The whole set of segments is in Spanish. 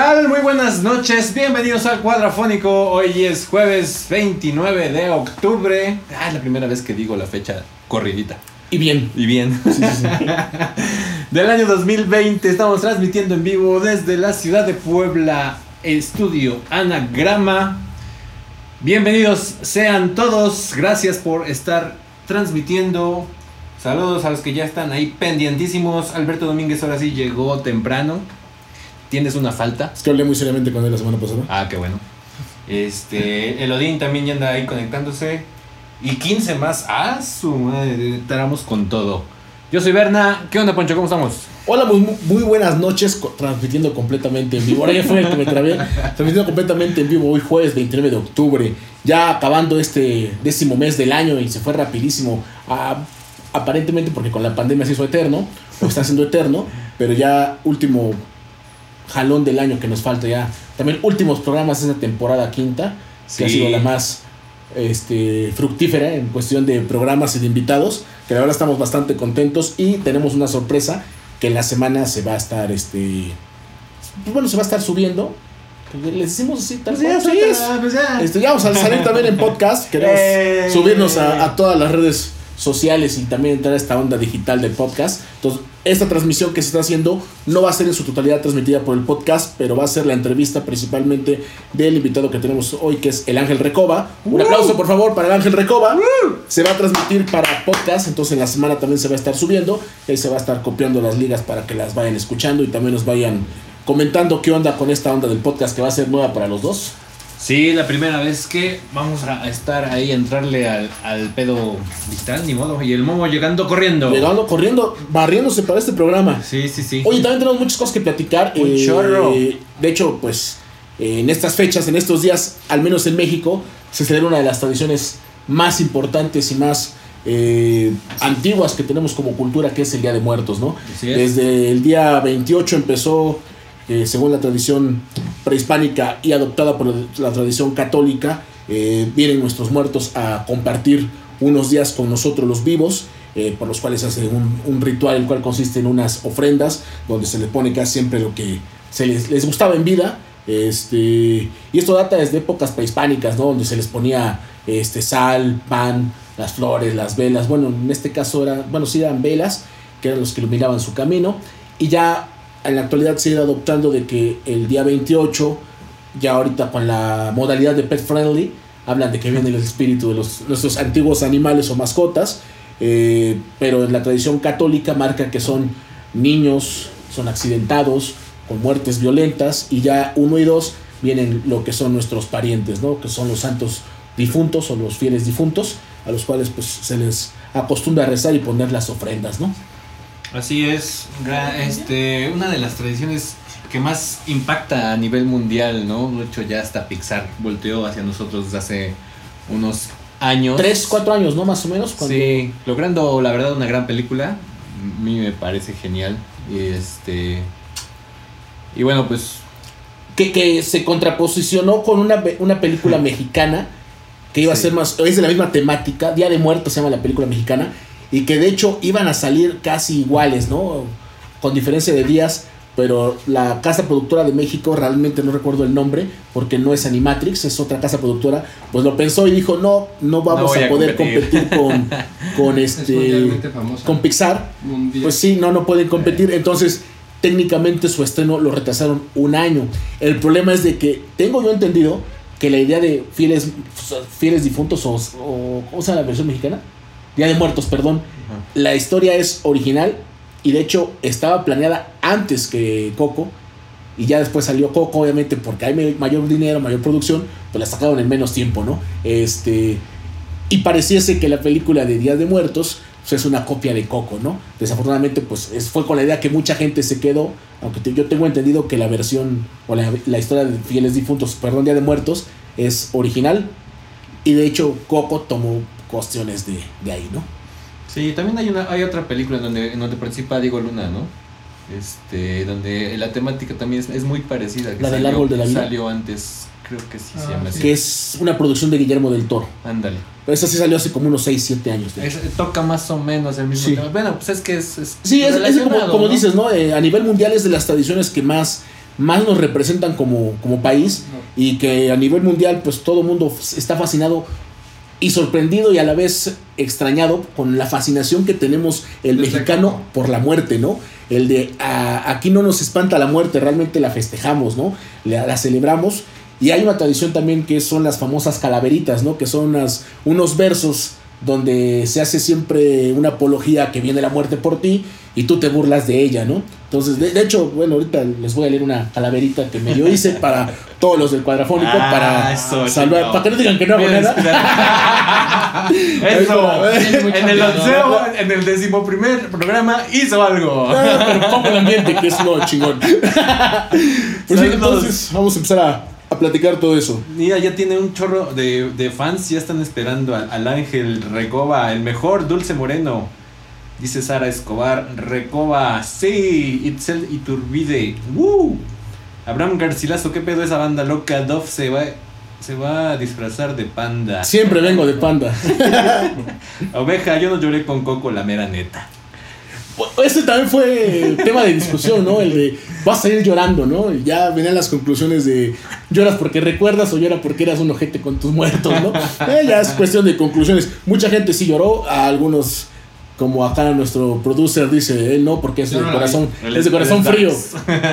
Cuadrafónico. ¿Qué tal? Muy buenas noches, bienvenidos al Cuadrafónico. Hoy es jueves 29 de octubre. Ah, es la primera vez que digo la fecha corridita. Y bien. Y bien. Del año 2020 estamos transmitiendo en vivo desde la ciudad de Puebla, estudio Anagrama. Bienvenidos sean todos, gracias por estar transmitiendo. Saludos a los que ya están ahí pendientísimos. Alberto Domínguez ahora sí llegó temprano. ¿Tienes una falta? Es que hablé muy seriamente con él la semana pasada. Ah, qué bueno. Este, Elodín también ya anda ahí conectándose. Y 15 más. Ah, su madre, estaremos con todo. Yo soy Berna. ¿Qué onda, Poncho? ¿Cómo estamos? Hola, muy, muy buenas noches, transmitiendo completamente en vivo. Ahora ya fue el que me trabé. Transmitiendo completamente en vivo hoy jueves 29 de octubre. Ya acabando este décimo mes del año y se fue rapidísimo. Ah, aparentemente porque con la pandemia se hizo eterno, o está siendo eterno, pero ya último jalón del año que nos falta ya. También últimos programas de esta temporada quinta, que ha sido la más este, fructífera en cuestión de programas y de invitados, que la verdad estamos bastante contentos y tenemos una sorpresa que en la semana se va a estar, este, pues bueno, se va a estar subiendo. Pues Les decimos así, tal sí, pues ya. Este, ya vamos a salir también en podcast. Queremos Eh. subirnos a, a todas las redes sociales y también entrar a esta onda digital de podcast. Entonces, esta transmisión que se está haciendo no va a ser en su totalidad transmitida por el podcast, pero va a ser la entrevista principalmente del invitado que tenemos hoy, que es el Ángel Recoba. Un aplauso, por favor, para el Ángel Recoba. Se va a transmitir para podcast, entonces en la semana también se va a estar subiendo. Ahí se va a estar copiando las ligas para que las vayan escuchando y también nos vayan comentando qué onda con esta onda del podcast que va a ser nueva para los dos. Sí, la primera vez que vamos a estar ahí, a entrarle al, al pedo digital, ni modo. Y el momo llegando corriendo. Llegando, corriendo, barriéndose para este programa. Sí, sí, sí. Oye, también tenemos muchas cosas que platicar. Un chorro. De hecho, pues eh, en estas fechas, en estos días, al menos en México, se celebra una de las tradiciones más importantes y más eh, antiguas que tenemos como cultura, que es el Día de Muertos, ¿no? Desde el día 28 empezó, eh, según la tradición prehispánica y adoptada por la tradición católica, eh, vienen nuestros muertos a compartir unos días con nosotros los vivos, eh, por los cuales se hace un, ritual el cual consiste en unas ofrendas, donde se le pone casi siempre lo que se les, gustaba en vida. Este, y esto data desde épocas prehispánicas, ¿no? donde se les ponía este, sal, pan, las flores, las velas. Bueno, en este caso era, bueno, sí eran velas, que eran los que iluminaban su camino. Y ya en la actualidad se ha ido adoptando de que el día 28, ya ahorita con la modalidad de pet friendly, hablan de que viene el espíritu de los, nuestros antiguos animales o mascotas, eh, pero en la tradición católica marca que son niños, son accidentados, con muertes violentas, y ya uno y dos vienen lo que son nuestros parientes, ¿no? que son los santos difuntos o los fieles difuntos, a los cuales pues se les acostumbra rezar y poner las ofrendas, ¿no? Así es, este, una de las tradiciones que más impacta a nivel mundial, ¿no? De hecho, ya hasta Pixar volteó hacia nosotros desde hace unos años. Tres, cuatro años, ¿no? Más o menos. Cuando... Sí, logrando la verdad una gran película. A mí me parece genial. Y este. Y bueno, pues. que, que se contraposicionó con una, una película mexicana que iba Sí. a ser más, es de la misma temática, Día de Muertos se llama la película mexicana, y que de hecho iban a salir casi iguales, ¿no? Con diferencia de días, pero la casa productora de México, realmente no recuerdo el nombre, porque no es Animatrix, es otra casa productora, pues lo pensó y dijo, no, no vamos a, a poder competir". competir, con, con Es este con Pixar, Mundial. pues sí, no, no pueden competir. Entonces, técnicamente su estreno lo retrasaron un año. El problema es de que tengo yo entendido que la idea de fieles, fieles difuntos o, o ¿cómo se llama la versión mexicana? Día de Muertos, perdón. La historia es original y de hecho estaba planeada antes que Coco. Y ya después salió Coco, obviamente, porque hay mayor dinero, mayor producción, pues la sacaron en menos tiempo, ¿no? Este. Y pareciese que la película de Días de Muertos pues, es una copia de Coco, ¿no? Desafortunadamente, pues es- fue con la idea que mucha gente se quedó, aunque te- yo tengo entendido que la versión o la, la historia de Fieles Difuntos, perdón, Día de Muertos, es original. Y de hecho, Coco tomó cuestiones de, de ahí, ¿no? Sí, también hay una hay otra película en donde, en donde participa Diego Luna, ¿no? Este, donde la temática también es, es muy parecida. que La del salió- árbol de la vida. Salió antes, creo que sí se Ah, llama sí. así. Que es una producción de Guillermo del Toro. Ándale. Pero esa sí salió hace como unos 6, 7 años. Es- toca más o menos el mismo Sí. tema. Bueno, pues es que es. es Sí, es, es como, como ¿no? dices, ¿no? Eh, a nivel mundial es de las tradiciones que más más nos representan como, como país y que a nivel mundial pues todo el mundo está fascinado y sorprendido y a la vez extrañado con la fascinación que tenemos el mexicano por la muerte, ¿no? El de aquí no nos espanta la muerte, realmente la festejamos, ¿no? La, la, celebramos. Y hay una tradición también que son las famosas calaveritas, ¿no? Que son unas, unos versos donde se hace siempre una apología que viene la muerte por ti y tú te burlas de ella, ¿no? Entonces, de, hecho, bueno, ahorita les voy a leer una calaverita que me yo hice para todos los del cuadrafónico, ah, para salvar, para que no digan que no hago nada. eso, en el onceo, en el decimoprimer programa, hizo algo. Ah, pero pongo el ambiente, que es lo chingón. pues entonces, vamos a empezar a platicar todo eso. Mira, ya tiene un chorro de, de fans, ya están esperando al, al, Ángel Recoba, el mejor Dulce Moreno. Dice Sara Escobar, Recoba, sí, Itzel Iturbide, ¡Woo! Abraham Garcilaso, ¿qué pedo esa banda loca? Dove se va, se va a disfrazar de panda. Siempre vengo de panda. Oveja, yo no lloré con Coco, la mera neta. Este también fue tema de discusión, ¿no? El de vas a ir llorando, ¿no? Y ya venían las conclusiones de lloras porque recuerdas o lloras porque eras un ojete con tus muertos, ¿no? Eh, ya es cuestión de conclusiones. Mucha gente sí lloró, a algunos como acá nuestro producer dice, él no, porque es de corazón, es de corazón frío.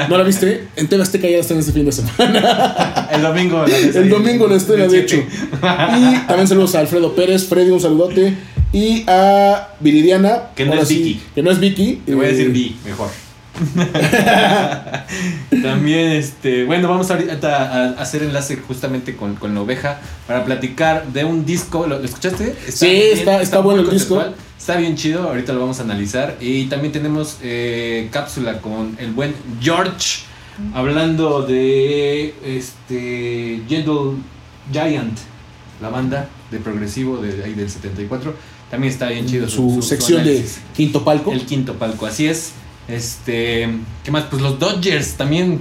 ¿No la viste? En TV Azteca ya están este fin de semana. El domingo. El domingo la estrella, de hecho. Y también saludos a Alfredo Pérez. Freddy, un saludote. Y a Viridiana. Que no es Vicky. Que no es Vicky. Te voy a decir eh, Vi, mejor. También, este, bueno, vamos ahorita a hacer enlace justamente con, con la oveja para platicar de un disco. ¿Lo, escuchaste? sí, está, está, bueno el disco. Está bien chido, ahorita lo vamos a analizar. Y también tenemos eh, cápsula con el buen George, hablando de este Gentle Giant, la banda de progresivo de ahí del 74. También está bien chido. Su, sección de quinto palco. El quinto palco, así es. Este, ¿qué más? Pues los Dodgers también.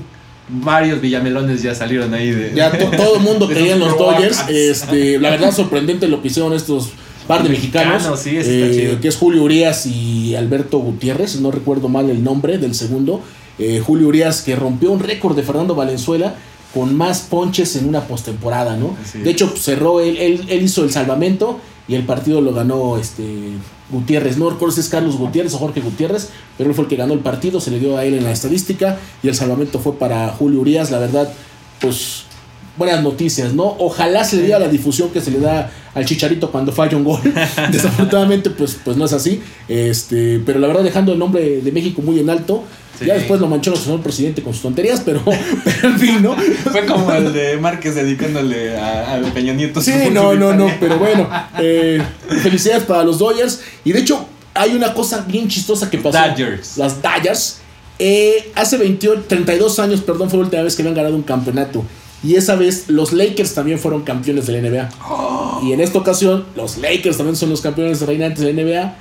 Varios villamelones ya salieron ahí de. Ya todo el mundo creía en los Dodgers. Este, la verdad, sorprendente lo que hicieron estos par de mexicanos. Eh, que es Julio Urias y Alberto Gutiérrez, no recuerdo mal el nombre del segundo. Eh, Julio Urias que rompió un récord de Fernando Valenzuela con más ponches en una postemporada, ¿no? De hecho, cerró, él, él, él, hizo el salvamento y el partido lo ganó este Gutiérrez. No recuerdo si es Carlos Gutiérrez o Jorge Gutiérrez, pero él fue el que ganó el partido, se le dio a él en la estadística y el salvamento fue para Julio Urias. La verdad, pues buenas noticias, ¿no? Ojalá se le diera la difusión que se le da al Chicharito cuando falla un gol. Desafortunadamente, pues, pues no es así. Este, pero la verdad, dejando el nombre de México muy en alto. Ya después lo manchó el señor presidente con sus tonterías, pero, pero en fin, ¿no? Fue como el de Márquez dedicándole a, Peña Nieto. Sí, no, no, no, pero bueno. Eh, felicidades para los Dodgers. Y de hecho, hay una cosa bien chistosa que pasó. Dodgers. Las Dodgers. Eh, hace 28, 32 años, perdón, fue la última vez que habían ganado un campeonato. Y esa vez los Lakers también fueron campeones de la NBA. Y en esta ocasión los Lakers también son los campeones reinantes de la NBA.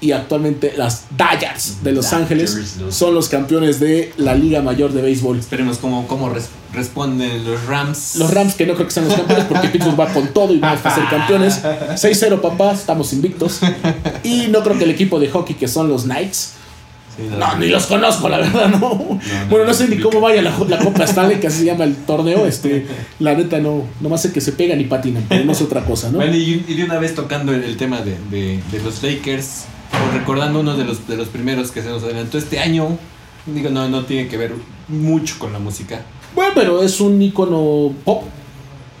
Y actualmente las Dodgers de Los Ángeles son los campeones de la Liga Mayor de Béisbol. Esperemos cómo, cómo responden los Rams. Los Rams que no creo que sean los campeones porque Pittsburgh va con todo y va a ser campeones. 6-0 papá, estamos invictos. Y no creo que el equipo de hockey que son los Knights no, ni los conozco, la verdad, no. bueno, no sé ni cómo vaya la, la Copa Stanley, que así se llama el torneo. Este, la neta, no, más sé que se pegan y patinan, pero no es otra cosa, ¿no? Bueno, y, de una vez tocando el, tema de, de, los Lakers, o recordando uno de los, de los primeros que se nos adelantó este año, digo, no, no tiene que ver mucho con la música. Bueno, pero es un icono pop,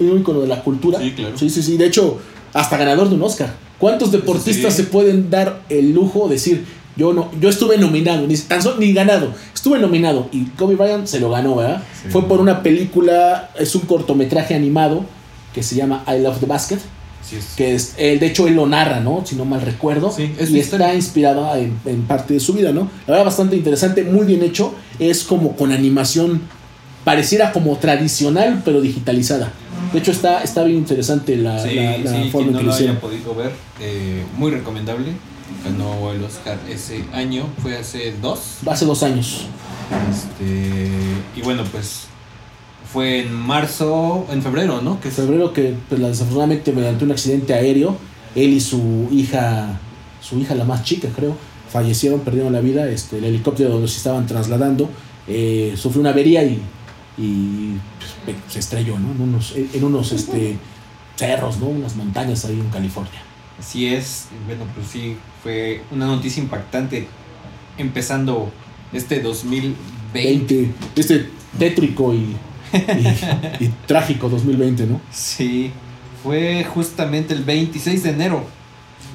un icono de la cultura. Sí, claro. Sí, sí, sí. De hecho, hasta ganador de un Oscar. ¿Cuántos deportistas se pueden dar el lujo de decir, yo no, yo estuve nominado, ni tan solo, ni ganado, estuve nominado y Kobe Bryant se lo ganó, ¿verdad? Fue por una película, es un cortometraje animado que se llama I Love the Basket. Que es, de hecho él lo narra, ¿no? Si no mal recuerdo. y está inspirada en, en, parte de su vida, ¿no? La verdad, bastante interesante, muy bien hecho. Es como con animación, pareciera como tradicional, pero digitalizada. De hecho, está, está bien interesante la, forma en que lo haya podido ver, eh, muy recomendable ganó el Oscar ese año, fue hace dos. Hace dos años. Este, y bueno, pues fue en marzo, en febrero, ¿no? Que febrero que pues, desafortunadamente mediante un accidente aéreo, él y su hija, su hija la más chica creo, fallecieron, perdieron la vida, este, el helicóptero donde se estaban trasladando, eh, sufrió una avería y y pues, se estrelló, ¿no? En unos, en unos este, cerros, ¿no? Unas montañas ahí en California. Así es, bueno, pues sí, fue una noticia impactante empezando este 2020. 20, este tétrico y, y, y trágico 2020, ¿no? Sí, fue justamente el 26 de enero.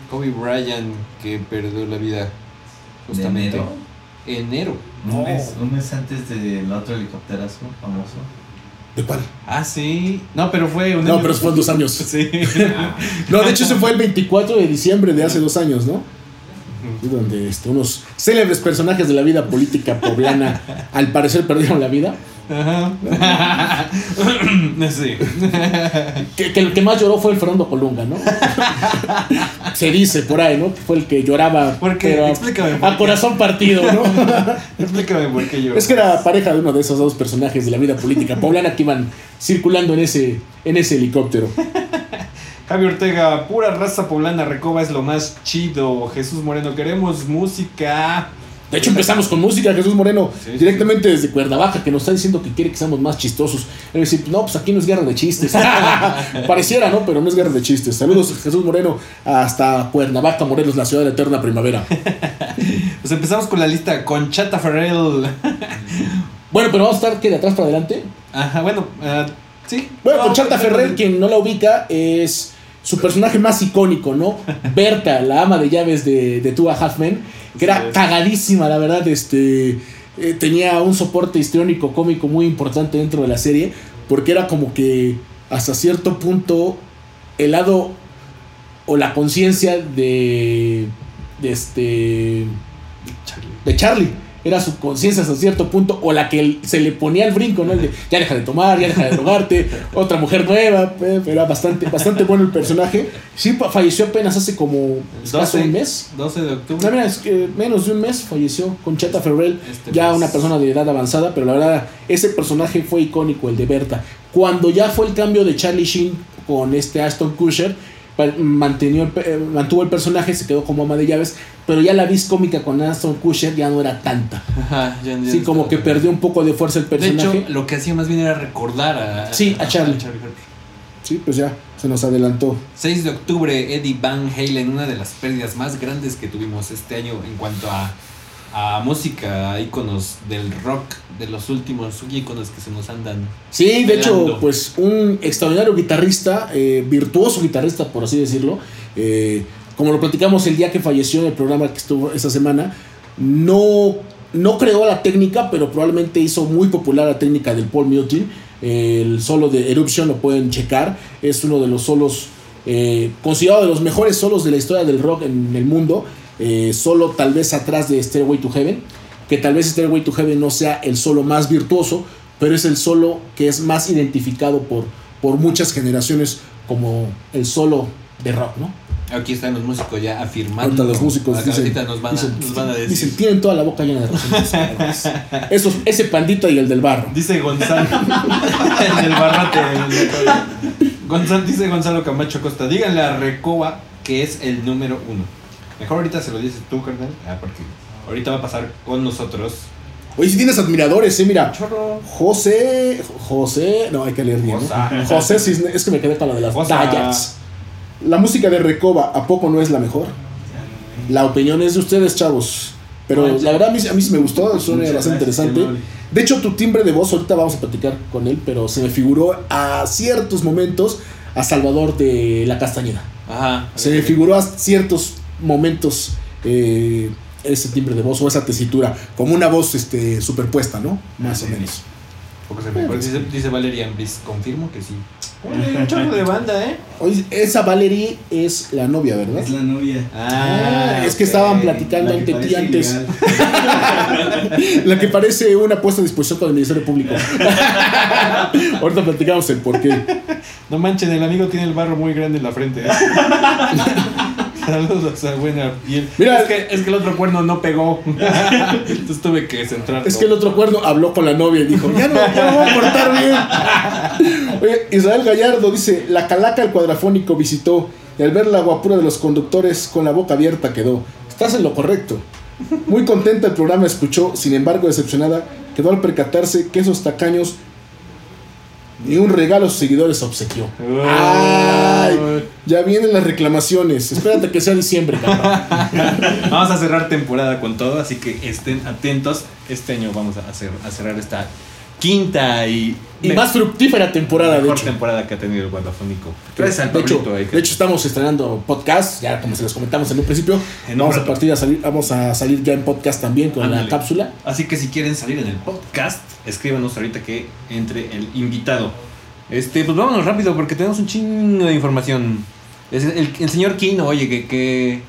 Kobe Bryant que perdió la vida. Justamente. enero? Enero. Un, mes, un mes antes del otro helicópterazo famoso. ¿De cuál? Ah, sí. No, pero fue un No, pero fue en dos años. Sí. No, de hecho, ese fue el 24 de diciembre de hace dos años, ¿no? Donde este, unos célebres personajes de la vida política poblana al parecer perdieron la vida. Ajá. sí. Que, que el que más lloró fue el Fernando Colunga, ¿no? Se dice por ahí, ¿no? Que fue el que lloraba ¿Por qué? pero a- Explícame por a corazón partido, ¿no? Explícame por qué yo. Es que era pareja de uno de esos dos personajes de la vida política poblana que iban circulando en ese, en ese helicóptero. Javi Ortega, pura raza poblana, Recoba es lo más chido. Jesús Moreno, queremos música. De hecho, empezamos con música, Jesús Moreno, Sí, directamente desde Cuernavaca, que nos está diciendo que quiere que seamos más chistosos. Es decir, no, pues aquí no es guerra de chistes. Pareciera, ¿no? Pero no es guerra de chistes. Saludos, Jesús Moreno, hasta Cuernavaca, Morelos, la ciudad de la eterna primavera. Pues empezamos con la lista con Chata Ferrell. Bueno, pero vamos a estar que de atrás para adelante. Ajá, bueno, ah, sí. Bueno, No, Conchata pero- Ferrer, quien no la ubica, es su personaje más icónico, ¿no? Berta, la ama de llaves de, de Tua Halfman, que era cagadísima, la verdad, este... eh, tenía un soporte histriónico cómico muy importante dentro de la serie, porque era como que hasta cierto punto el lado o la conciencia de, de este de Charlie. Era su conciencia hasta cierto punto, o la que se le ponía el brinco, ¿no? El de ya deja de tomar, ya deja de drogarte, otra mujer nueva, eh, pero era bastante, bastante bueno el personaje. Sí, falleció apenas hace como escaso 12. un mes. 12 de octubre. No, mira, es que menos de un mes falleció Concheta Ferrell, Este ya mes. una persona de edad avanzada, pero la verdad, ese personaje fue icónico, el de Berta. Cuando ya fue el cambio de Charlie Sheen con este Aston Kutcher, mantenió eh, mantuvo el personaje, se quedó como ama de llaves, pero ya la vis cómica con Aston Kutcher ya no era tanta. Ajá, ya- ya Sí, está. como que perdió un poco de fuerza el De personaje. hecho, lo que hacía más bien era recordar a, Sí, a Charlie. Sí, pues ya se nos adelantó. 6 de octubre, Eddie Van Halen, una de las pérdidas más grandes que tuvimos este año en cuanto a, a música, íconos del rock, de los últimos íconos que se nos andan. Sí, de hecho, pues un extraordinario guitarrista, eh, virtuoso guitarrista, por así decirlo. eh, como lo platicamos el día que falleció en el programa que estuvo esta semana, no, no creó la técnica, pero probablemente hizo muy popular la técnica del Paul Mutin. el solo de Eruption lo pueden checar. Es uno de los solos, eh, considerado de los mejores solos de la historia del rock en el mundo. Eh, solo tal vez atrás de Stairway to Heaven. Que tal vez Stairway to Heaven no sea el solo más virtuoso, pero es el solo que es más identificado por, por muchas generaciones como el solo de rock, ¿no? Aquí están los músicos ya afirmando. Ahorita los músicos dicen, nos van, a, dicen- nos van a decir. dicen, tienen toda la boca llena de. Esos, ese pandita y el del barro. Dice Gonzalo. el del barrote. el- Gonzalo, dice Gonzalo Camacho Costa. Díganle a Recoba que es el número uno. Mejor ahorita se lo dices tú, carnal. Ah, porque ahorita va a pasar con nosotros. Oye, si tienes admiradores, eh, mira. Chorro. José, José, no hay que leer bien. ¿no? José Cisne, es que me quedé con la de las Josa. Dayaks. La música de Recoba, ¿a poco no es la mejor? La opinión es de ustedes, chavos. Pero la verdad a mí, a mí sí me gustó, suena bastante interesante. De hecho, tu timbre de voz, ahorita vamos a platicar con él, pero se me figuró a ciertos momentos a Salvador de la Castañeda. Ajá. Se me figuró a ciertos momentos eh, ese timbre de voz o esa tesitura, como una voz este, superpuesta, ¿no? Más o menos. Se me- dice, dice Valeria Ambris, confirmo que sí. Oye, un chorro de banda, ¿eh? Oye, esa Valerie es la novia, ¿verdad? Es la novia. Ah, es que estaban platicando ante ti antes. La que parece una puesta a disposición con el Ministerio Público. Ahorita platicamos el por qué. No manchen, el amigo tiene el barro muy grande en la frente. ¿eh? Saludos a buena piel. Mira- es que, es que el otro cuerno no pegó. Entonces tuve que centrar. Es que el otro cuerno habló con la novia y dijo, ya no, ya no voy a cortar bien. Oye, Israel Gallardo dice, la calaca el cuadrafónico visitó y al ver la guapura de los conductores con la boca abierta quedó. Estás en lo correcto. Muy contenta el programa escuchó, sin embargo decepcionada, quedó al percatarse que esos tacaños Ni un regalo sus seguidores obsequió. Ay, ya vienen las reclamaciones. Espérate que sea diciembre, cabrón. Vamos a cerrar temporada con todo, así que estén atentos. Este año vamos a, hacer, a cerrar esta quinta y, Y más fructífera temporada, de mejor hecho. temporada que ha tenido el Guardafónico. Gracias al De hecho, de hecho, estamos estrenando podcast, ya como se los comentamos en un principio. En vamos a partir a salir, vamos a salir ya en podcast también con Ándale. la cápsula. Así que si quieren salir en el podcast, escríbanos ahorita que entre el invitado. Este, pues vámonos rápido porque tenemos un chingo de información. Es el, el señor Kino, oye, que, que,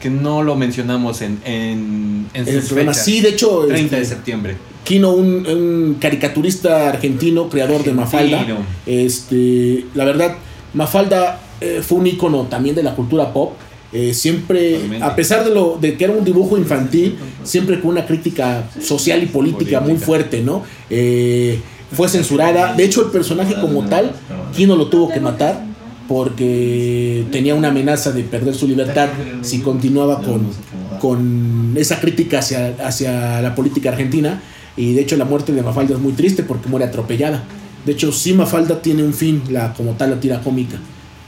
que no lo mencionamos en, en, en El sus programa, fechas. sí, de hecho, 30 de este, septiembre. Kino, un, un caricaturista argentino, creador de Mafalda. Este, la verdad, Mafalda eh, fue un icono también de la cultura pop. Eh, siempre, Totalmente. a pesar de lo de que era un dibujo infantil, siempre con una crítica social y política, muy fuerte, ¿no? Eh, fue censurada. De hecho, el personaje como tal, Kino lo tuvo que matar porque tenía una amenaza de perder su libertad si continuaba con, con esa crítica hacia, hacia la política argentina. Y de hecho la muerte de Mafalda es muy triste porque muere atropellada. De hecho, sí Mafalda tiene un fin, la, como tal la tira cómica.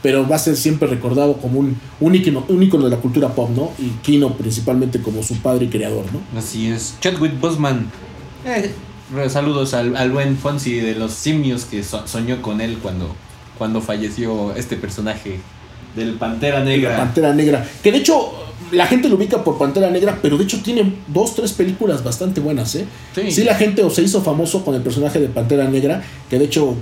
Pero va a ser siempre recordado como un, un, ícono, un ícono de la cultura pop, ¿no? Y Kino principalmente como su padre y creador, ¿no? Así es. Chadwick Boseman. Eh, saludos al, al buen Fonsi de los simios que so- soñó con él cuando, cuando falleció este personaje del Pantera La Negra. Pantera Negra. Que de hecho la gente lo ubica por Pantera Negra, pero de hecho tiene dos, tres películas bastante buenas, ¿eh? Sí. Sí, la gente o se hizo famoso con el personaje de Pantera Negra, que de hecho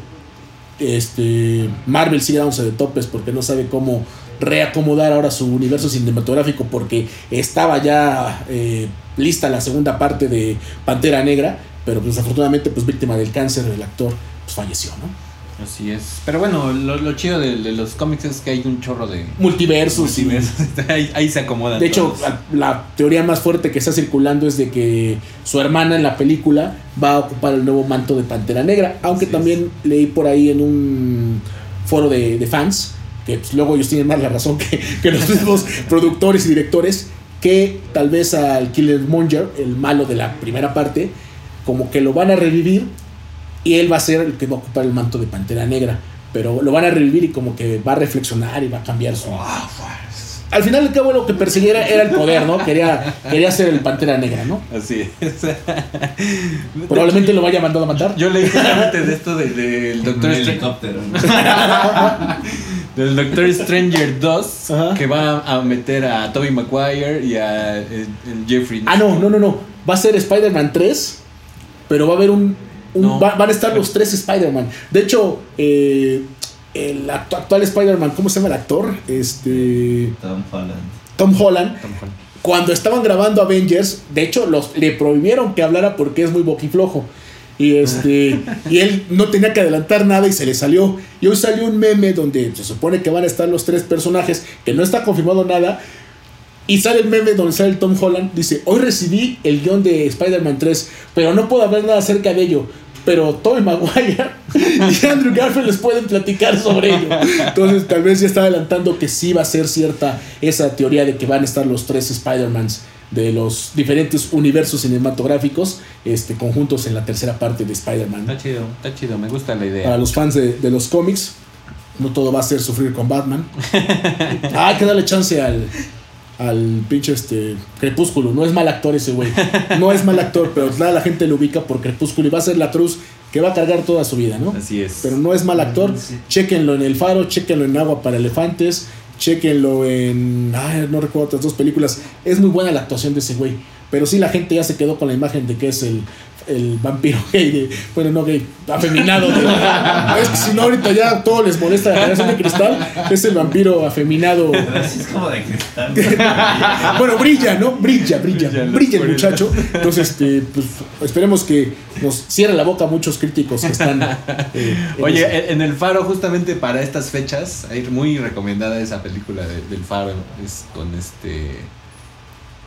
este Marvel sigue dándose de topes porque no sabe cómo reacomodar ahora su universo cinematográfico porque estaba ya eh, lista la segunda parte de Pantera Negra, pero pues, desafortunadamente pues víctima del cáncer el actor pues falleció, ¿no? Así es. Pero bueno, lo, lo chido de, de los cómics es que hay un chorro de Multiversos. y- multiversos. ahí, ahí se acomodan. De hecho, la, la teoría más fuerte que está circulando es de que su hermana en la película va a ocupar el nuevo manto de Pantera Negra, aunque Así también leí por ahí en un foro de, de fans, que pues, luego ellos tienen más la razón que, que los mismos productores y directores, que tal vez al Killmonger, el malo de la primera parte, como que lo van a revivir y él va a ser el que va a ocupar el manto de Pantera Negra. Pero lo van a revivir y como que va a reflexionar y va a cambiar su, al final del cabo lo que perseguía era el poder, ¿no? Quería, quería ser el Pantera Negra, ¿no? Así es. Probablemente lo vaya mandado a matar. Yo leí justamente de esto de- del Un Doctor Strange. helicóptero. ¿no? Del Doctor Stranger 2 Ajá. que va a meter a Tobey Maguire y a eh, el Jeffrey. Ah, no, no, no, no. Va a ser Spider-Man 3, pero va a haber un... un- No. va- van a estar los tres Spider-Man. De hecho, eh, el actu- actual Spider-Man, ¿cómo se llama el actor? Este... Tom Holland. Tom Holland. Tom Holland. Cuando estaban grabando Avengers, de hecho, los, le prohibieron que hablara porque es muy boquiflojo. Y este y él no tenía que adelantar nada y se le salió. Y hoy salió un meme donde se supone que van a estar los tres personajes, que no está confirmado nada. Y sale el meme donde sale el Tom Holland. Dice, hoy recibí el guion de Spider-Man 3, pero no puedo hablar nada acerca de ello. Pero Tobey Maguire y Andrew Garfield les pueden platicar sobre ello. Entonces tal vez ya está adelantando que sí va a ser cierta esa teoría de que van a estar los tres Spider-Mans de los diferentes universos cinematográficos este, conjuntos en la tercera parte de Spider-Man. Está chido, está chido, me gusta la idea. Para los fans de, de los cómics, no todo va a ser sufrir con Batman. Ah, que darle chance al, al pinche este, Crepúsculo. No es mal actor ese güey. No es mal actor, pero nada, la gente lo ubica por Crepúsculo y va a ser la cruz que va a cargar toda su vida, ¿no? Así es. Pero no es mal actor. Sí. Chequenlo en El Faro, chequenlo en Agua para Elefantes, chequenlo en. Ay, no recuerdo otras dos películas. Es muy buena la actuación de ese güey. Pero sí, la gente ya se quedó con la imagen de que es el, el vampiro gay. De, bueno, no gay, afeminado. de- es que si no, ahorita ya todo les molesta la generación de cristal. Es el vampiro afeminado. Es como de cristal. Bueno, brilla, ¿no? Brilla, brilla. Brilla, Brilla el muchacho. Entonces, este, pues, esperemos que nos cierre la boca a muchos críticos que están. eh, en Oye, ese- en en el Faro, justamente para estas fechas, hay muy recomendada esa película de- del Faro. Es con este.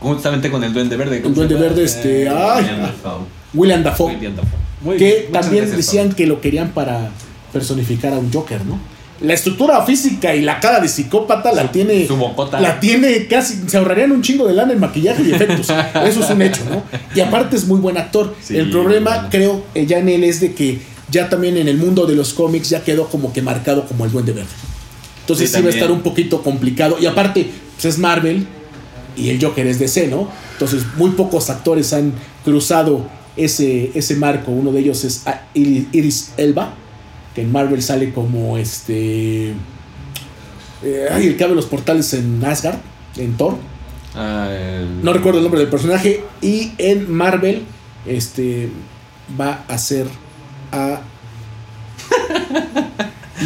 Justamente con el Duende Verde. ¿cómo El Duende? Verde, este, Eh, ay, William Dafoe. William Dafoe, William Dafoe. Muy que bien, también decían que lo querían para personificar a un Joker, ¿no? La estructura física y la cara de psicópata la tiene Su bocota. la tiene casi se ahorrarían un chingo de lana en maquillaje y efectos. Eso es un hecho, ¿no? Y aparte es muy buen actor. Sí, el problema, bueno. creo, eh, ya en él es de que ya también en el mundo de los cómics ya quedó como que marcado como el Duende Verde. Entonces Sí, sí, va a estar un poquito complicado. Y aparte, pues es Marvel y el Joker es DC, ¿no? Entonces muy pocos actores han cruzado ese, ese marco. Uno de ellos es ah, Iris Iris Elba, que en Marvel sale como este... eh, ay, el que abre los portales en Asgard, en Thor. Ah, el- No recuerdo el nombre del personaje. Y en Marvel, este va a ser a.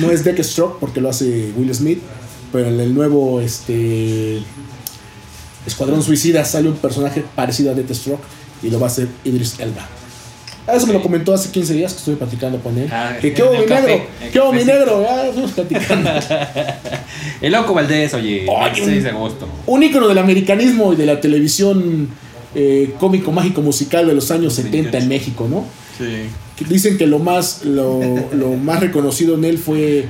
No es Deathstroke porque lo hace Will Smith. Pero en el nuevo este Escuadrón Suicida sale un personaje parecido a Deathstroke y lo va a hacer Idris Elba. Ah, Eso me lo comentó hace 15 días que estuve platicando con él. Ah, que qué mi negro, qué mi negro, ya estuvimos platicando. El Loco Valdés, oye, Oye, 6 de agosto. un ícono del americanismo y de la televisión eh, cómico mágico musical de los años 70 en México, ¿no? Sí. Dicen que lo más, lo, lo más reconocido en él fue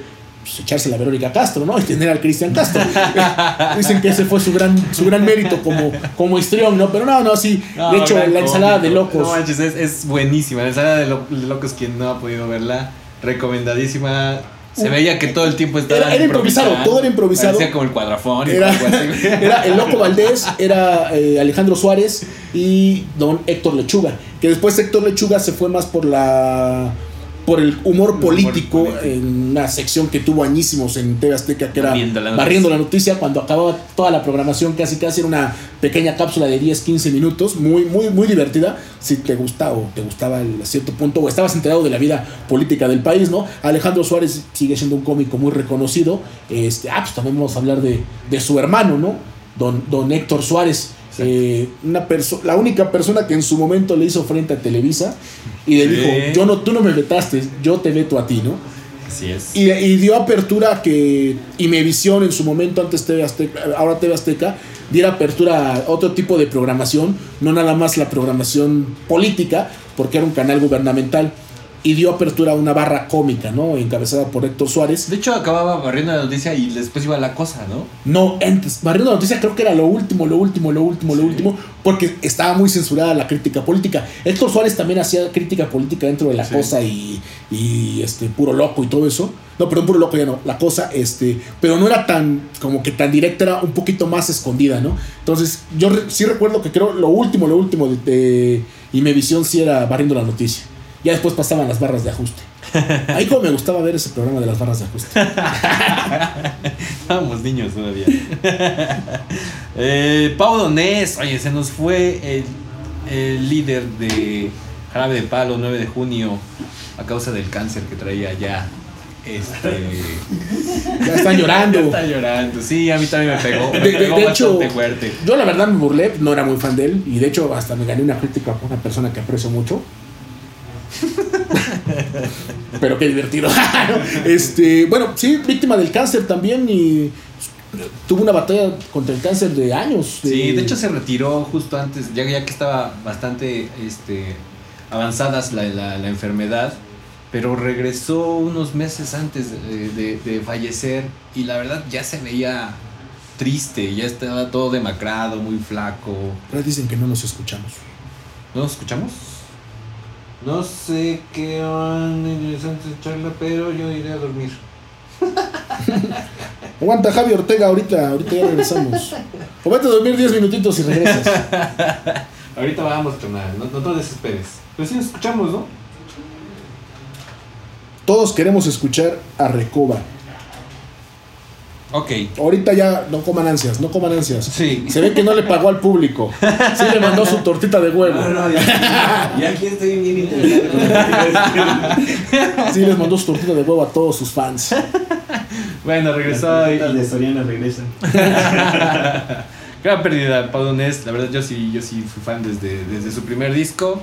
pues, echarse la Verónica Castro, ¿no? Y tener al Cristian Castro. Dicen que ese fue su gran, su gran mérito como, como histrión, ¿no? Pero no, no, sí. No, de hecho, la ensalada de locos. No manches, es, es buenísima. La ensalada de, lo- de locos, quien no ha podido verla, recomendadísima. Se Uh, veía que todo el tiempo estaba. era- era improvisado, todo era improvisado. Parecía como el cuadrafón. y Era, era el Loco Valdés, era eh, Alejandro Suárez y don Héctor Lechuga. Que después Héctor Lechuga se fue más por la por el humor humor político, político. en una sección que tuvo añísimos en TV Azteca que era Barriendo la noticia. Barriendo la noticia cuando acababa toda la programación casi casi era una pequeña cápsula de 10 15 minutos muy muy muy divertida si te gusta o te gustaba el- a cierto punto o estabas enterado de la vida política del país no Alejandro Suárez sigue siendo un cómico muy reconocido este ah pues también vamos a hablar de, de su hermano no don don Héctor Suárez eh, una la única persona que en su momento le hizo frente a Televisa y le Sí. dijo yo no tú no me vetaste yo te veto a ti no Así es. y, y dio apertura a que Imevisión en su momento, antes TV Azteca, ahora TV Azteca, diera apertura a otro tipo de programación, no nada más la programación política, porque era un canal gubernamental, y dio apertura a una barra cómica, ¿no? Encabezada por Héctor Suárez. De hecho, acababa barriendo la noticia y después iba la cosa, ¿no? No, antes, Barriendo la Noticia creo que era lo último, lo último, lo último, lo último, porque estaba muy censurada la crítica política. Héctor Suárez también hacía crítica política dentro de la Sí. cosa y, y, este puro loco y todo eso. No, perdón, puro loco ya no, la cosa, este, pero no era tan, como que tan directa, era un poquito más escondida, ¿no? Entonces, yo re- sí recuerdo que creo lo último, lo último de, de Imevisión sí era Barriendo la Noticia. Ya después pasaban las barras de ajuste. Ahí como me gustaba ver ese programa de las barras de ajuste. Estábamos niños todavía. eh, Pau Donés, oye, se nos fue el, el líder de Jarabe de Palo, 9 de junio, a causa del cáncer que traía ya. Este. Ya están llorando. Ya está llorando. Sí, a mí también me pegó. Me De- pegó de hecho- fuerte. Yo la verdad me burlé, no era muy fan de él y de hecho hasta me gané una crítica con una persona que aprecio mucho. Pero qué divertido. este, bueno, sí, víctima del cáncer también y tuvo una batalla contra el cáncer de años. Sí, de hecho se retiró justo antes, ya, ya que estaba bastante este, avanzadas la, la- la enfermedad, pero regresó unos meses antes de, de- de fallecer y la verdad ya se veía triste, ya estaba todo demacrado, muy flaco. Pero dicen que no nos escuchamos. ¿No nos escuchamos? No sé qué van interesante charla, pero yo iré a dormir. Aguanta Javi Ortega ahorita, ahorita ya regresamos. O vete a dormir 10 minutitos y regresas. Ahorita vamos, carnal, no, no te desesperes. Pero sí nos escuchamos, ¿no? Todos queremos escuchar a Recoba. Ok. Ahorita ya no coman ansias, no coman ansias. Sí. Se ve que no le pagó al público. Sí le mandó su tortita de huevo. No, no, ya, ya aquí estoy bien interesado. Sí les mandó su tortita de huevo a todos sus fans. Bueno, regresó y... Las de Soriana regresan. Gran pérdida, Pau Donés. La verdad, yo sí, yo sí fui fan desde, desde su primer disco.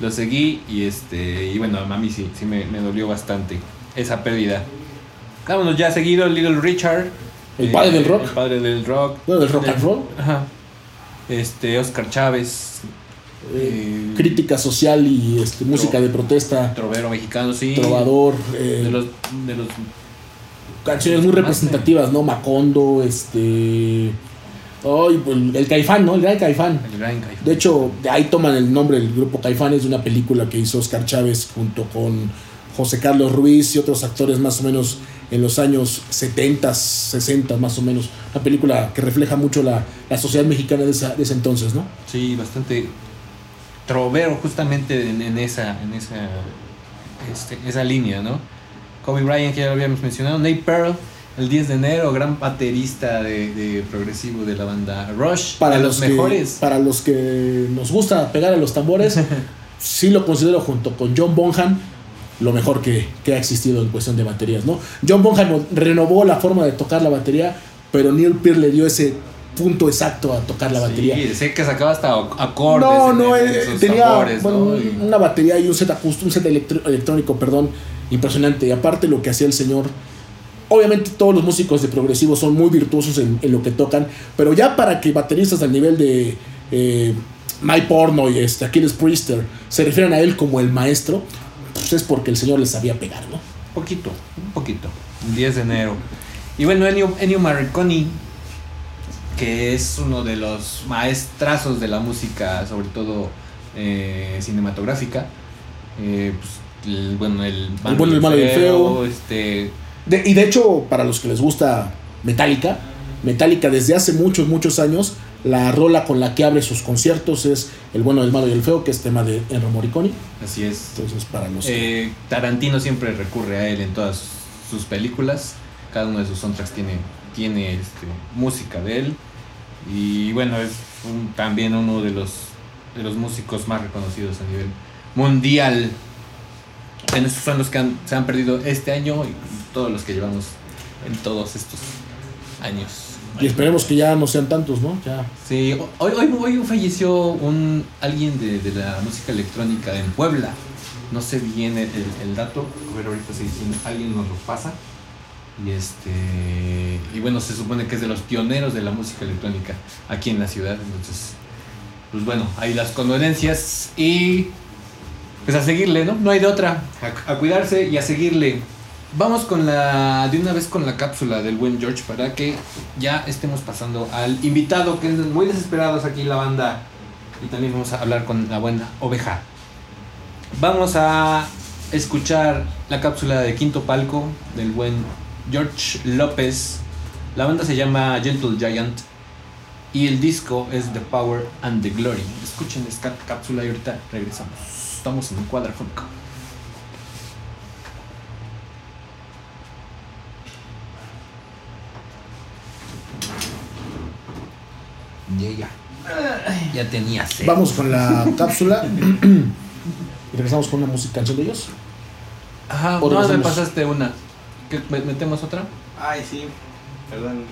Lo seguí y este. Y bueno, a mami sí, sí me, me dolió bastante esa pérdida. Vámonos ya seguido, Little Richard. eh, El padre del rock. El padre del rock. Bueno, del rock and roll. Ajá. Este, Oscar Chávez. eh, Crítica social y este, música de protesta. Trovero mexicano, sí. Trovador. eh, De los, de los canciones muy representativas, ¿no? Macondo, este. Pues, el Caifán, ¿no? El gran Caifán. el gran Caifán. De hecho, de ahí toman el nombre del grupo Caifanes de una película que hizo Oscar Chávez junto con José Carlos Ruiz y otros actores más o menos en los años 70, 60 más o menos. Una película que refleja mucho la, la sociedad mexicana de, esa- de ese entonces, ¿no? Sí, bastante trovero justamente en, en esa, en esa, este, esa línea, ¿no? Kobe Bryant, que ya lo habíamos mencionado, Nate Pearl, el 10 de enero, gran baterista de, de progresivo de la banda Rush, Para de los, los que, mejores. para los que nos gusta pegar a los tambores, sí lo considero junto con John Bonham lo mejor que, que ha existido en cuestión de baterías, ¿no? John Bonham renovó la forma de tocar la batería, pero Neil Peart le dio ese punto exacto a tocar la batería. Sí, sé que sacaba hasta acordes. No, en- no, en eh, sus tenía tambores, bueno, ¿no? Y- una batería y un set acústico, un set electrónico, perdón, impresionante. Y aparte lo que hacía el señor, obviamente todos los músicos de progresivo son muy virtuosos en, en lo que tocan, pero ya para que bateristas al nivel de eh, Mike Porno y este, Achilles Priester se refieran a él como el maestro, pues es porque el señor les sabía pegar, ¿no? poquito, un poquito. El 10 de enero. Y bueno, Ennio, Ennio Morricone, que es uno de los maestrazos de la música, sobre todo eh, cinematográfica. Eh, pues, el, bueno, el, bueno, el malo y el feo. Este, De- y de hecho, para los que les gusta Metallica, Metallica desde hace muchos, muchos años, la rola con la que abre sus conciertos es El bueno, el malo y el feo, que es tema de Ennio Morricone. así es. Entonces, para los Eh, Tarantino siempre recurre a él en todas sus películas. Cada uno de sus soundtracks tiene, tiene este, música de él. Y bueno, es un- también uno de los, de los músicos más reconocidos a nivel mundial. En esos son los que han- se han perdido este año y todos los que llevamos en todos estos años. Y esperemos que ya no sean tantos, ¿no? Ya. Sí, hoy, hoy, hoy falleció un alguien de, de la música electrónica en Puebla. No sé bien el, el- el dato, ver ahorita si, alguien nos lo pasa. Y este y bueno, se supone que es de los pioneros de la música electrónica aquí en la ciudad, entonces pues bueno, hay las condolencias y pues a seguirle, ¿no? No hay de otra, a cuidarse y a seguirle. Vamos con la de una vez con la cápsula del buen George para que ya estemos pasando al invitado que es muy desesperados aquí la banda y también vamos a hablar con la buena oveja. Vamos a escuchar la cápsula de Quinto Palco del buen George López. La banda se llama Gentle Giant y el disco es The Power and the Glory. Escuchen esta cápsula y ahorita regresamos. Estamos en un cuadrafónico. Ya, ya tenía sed. Vamos con la cápsula. y regresamos con una música canción de ellos. Ajá, no, me pasaste una. ¿Qué, me- ¿Metemos otra? Ay, sí. Perdón.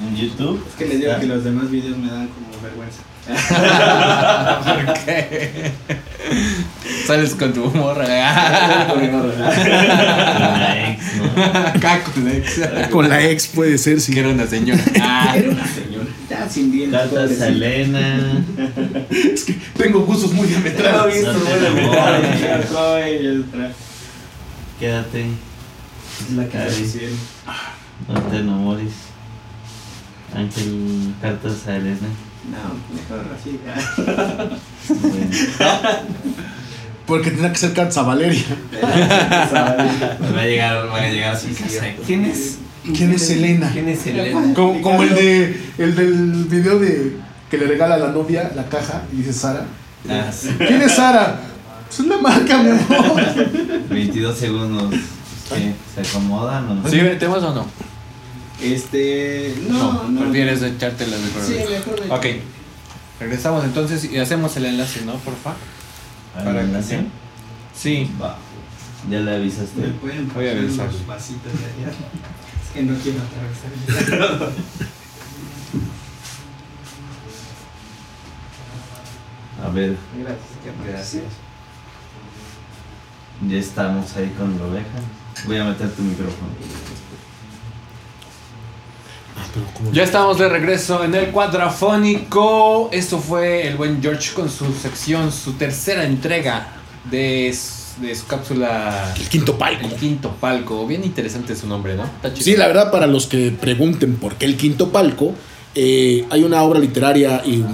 En YouTube. Es que les digo que los demás videos me dan como vergüenza. ¿Por qué? Sales con tu morra. La ex, ¿no? Acá con ex. Con la ex puede ser, sí. Que era una señora. Ah, Era una señora. Ya sin dientes. Tata pobrecita. Selena. Es que tengo gustos muy Ya lo he diametrales. visto, No fue, ya está. Quédate. Es la que hicieron. No te enamores. Ángel Cartas a Elena. No, mejor así. Bueno, Porque tenía que ser cartas a Valeria. va a llegar, va a llegar a su casa. ¿Quién es? ¿Quién es Selena? ¿Quién es Elena? Como, como el de el del video de que le regala a la novia la caja y dice Sara. Ah, sí. ¿Quién es Sara? Es una marca, mi amor. 22 segundos. ¿Qué? ¿Se acomodan o ¿Sí metemos o no? Este. No, no. ¿Prefieres echártelas de Sí, mejor de- Ok. Regresamos entonces y hacemos el enlace, ¿no? Porfa. ¿Para la relación? Sí. Va. Ya le Me avisaste. pueden Voy a avisar. de allá. Es que no quiero atravesar. A ver, Gracias. Gracias. ya estamos ahí con la oveja. Voy a meter tu micrófono. Ya estamos de regreso en el cuadrafónico. Esto fue el buen George con su sección, su tercera entrega de, de su cápsula El quinto palco. El Quinto Palco. Bien interesante su nombre, ¿no? Sí, la verdad, para los que pregunten por qué el quinto palco, eh, hay una obra literaria y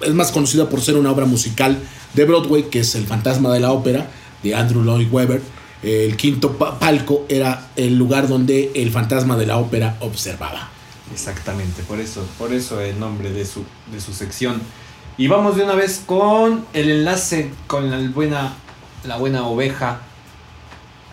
es más conocida por ser una obra musical de Broadway, que es El fantasma de la ópera, de Andrew Lloyd Webber. eh, el quinto pa- palco era el lugar donde el fantasma de la ópera observaba. Exactamente, por eso, por eso el nombre de su, de su sección. Y vamos de una vez con el enlace con la buena, la buena oveja.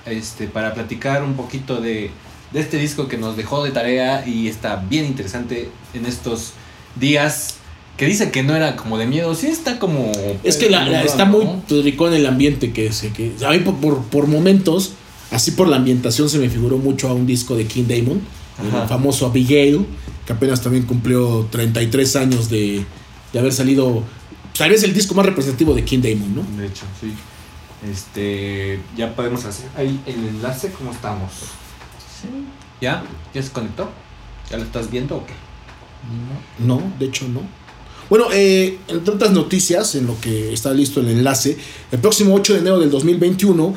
Este, para platicar un poquito de, de este disco que nos dejó de tarea y está bien interesante en estos días. Que dice que no era como de miedo, sí está como. Es que la- la- está muy rico en el ambiente que se que a mí por, por, por momentos, así por la ambientación se me figuró mucho a un disco de King Damon, Ajá. el famoso Abigail, que apenas también cumplió 33 años de, de haber salido, tal vez el disco más representativo de King Damon, ¿no? De hecho, sí. Este, ya podemos hacer ahí el enlace, ¿cómo estamos? ¿Ya? ¿Ya se conectó? ¿Ya lo estás viendo o qué? No, de hecho no. Bueno, eh, entre otras noticias, en lo que está listo el enlace, el próximo 8 de enero del 2021,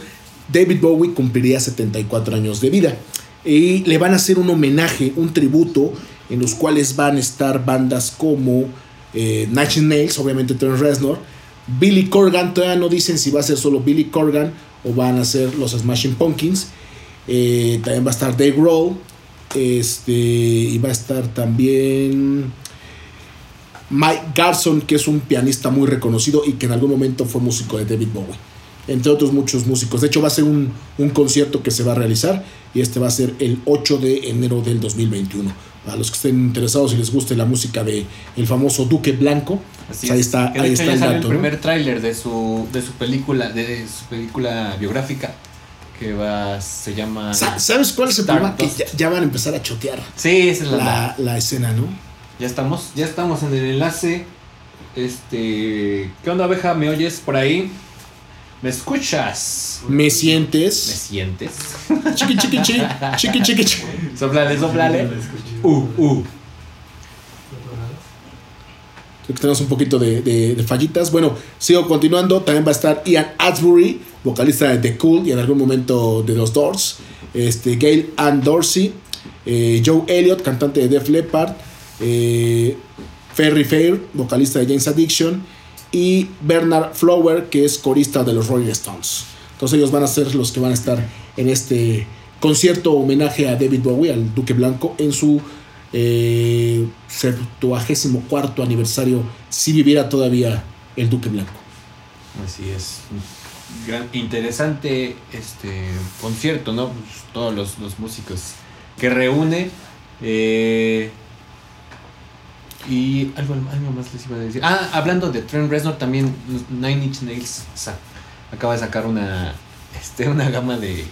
David Bowie cumpliría 74 años de vida. Y le van a hacer un homenaje, un tributo, en los cuales van a estar bandas como eh, Nine Nails, obviamente Trent Reznor, Billy Corgan, todavía no dicen si va a ser solo Billy Corgan o van a ser los Smashing Pumpkins. Eh, también va a estar Dave Grohl. Este, y va a estar también Mike Garson, que es un pianista muy reconocido y que en algún momento fue músico de David Bowie. Entre otros muchos músicos. De hecho, va a ser un, un concierto que se va a realizar y este va a ser el 8 de enero del 2021. Para los que estén interesados y les guste la música de el famoso Duque Blanco, pues ahí es. está, Que ahí está el dato. el ¿no? primer tráiler de su, de su película, de su película biográfica, que va, se llama... Sa- ¿Sabes cuál es el problema? Que ya van a empezar a chotear Sí, esa es la, la, la escena, ¿no? Ya estamos, ya estamos en el enlace. Este, ¿qué onda abeja? ¿Me oyes por ahí? ¿Me escuchas? Me ¿Me sientes. sientes? Chiqui, chiqui, chiqui, chiqui, chiqui, chiqui. Soplale, soplale. Uh, uh. Creo que tenemos un poquito de, de- de fallitas. Bueno, sigo continuando. También va a estar Ian Asbury, vocalista de The Cool y en algún momento de los Doors. Este, Gail Ann Dorsey. eh, Joe Elliott, cantante de Def Leppard. eh, Ferry Fair, vocalista de James Addiction. Y Bernard Flower, que es corista de los Rolling Stones. Entonces ellos van a ser los que van a estar en este concierto homenaje a David Bowie, al Duque Blanco, en su eh, 74 aniversario, si viviera todavía el Duque Blanco. Así es. Interesante este concierto, ¿no? Pues, todos los, los músicos que reúne. eh, y algo, algo más les iba a decir. Ah, hablando de Trent Reznor, también Nine Inch Nails acaba de sacar una, este, una gama de,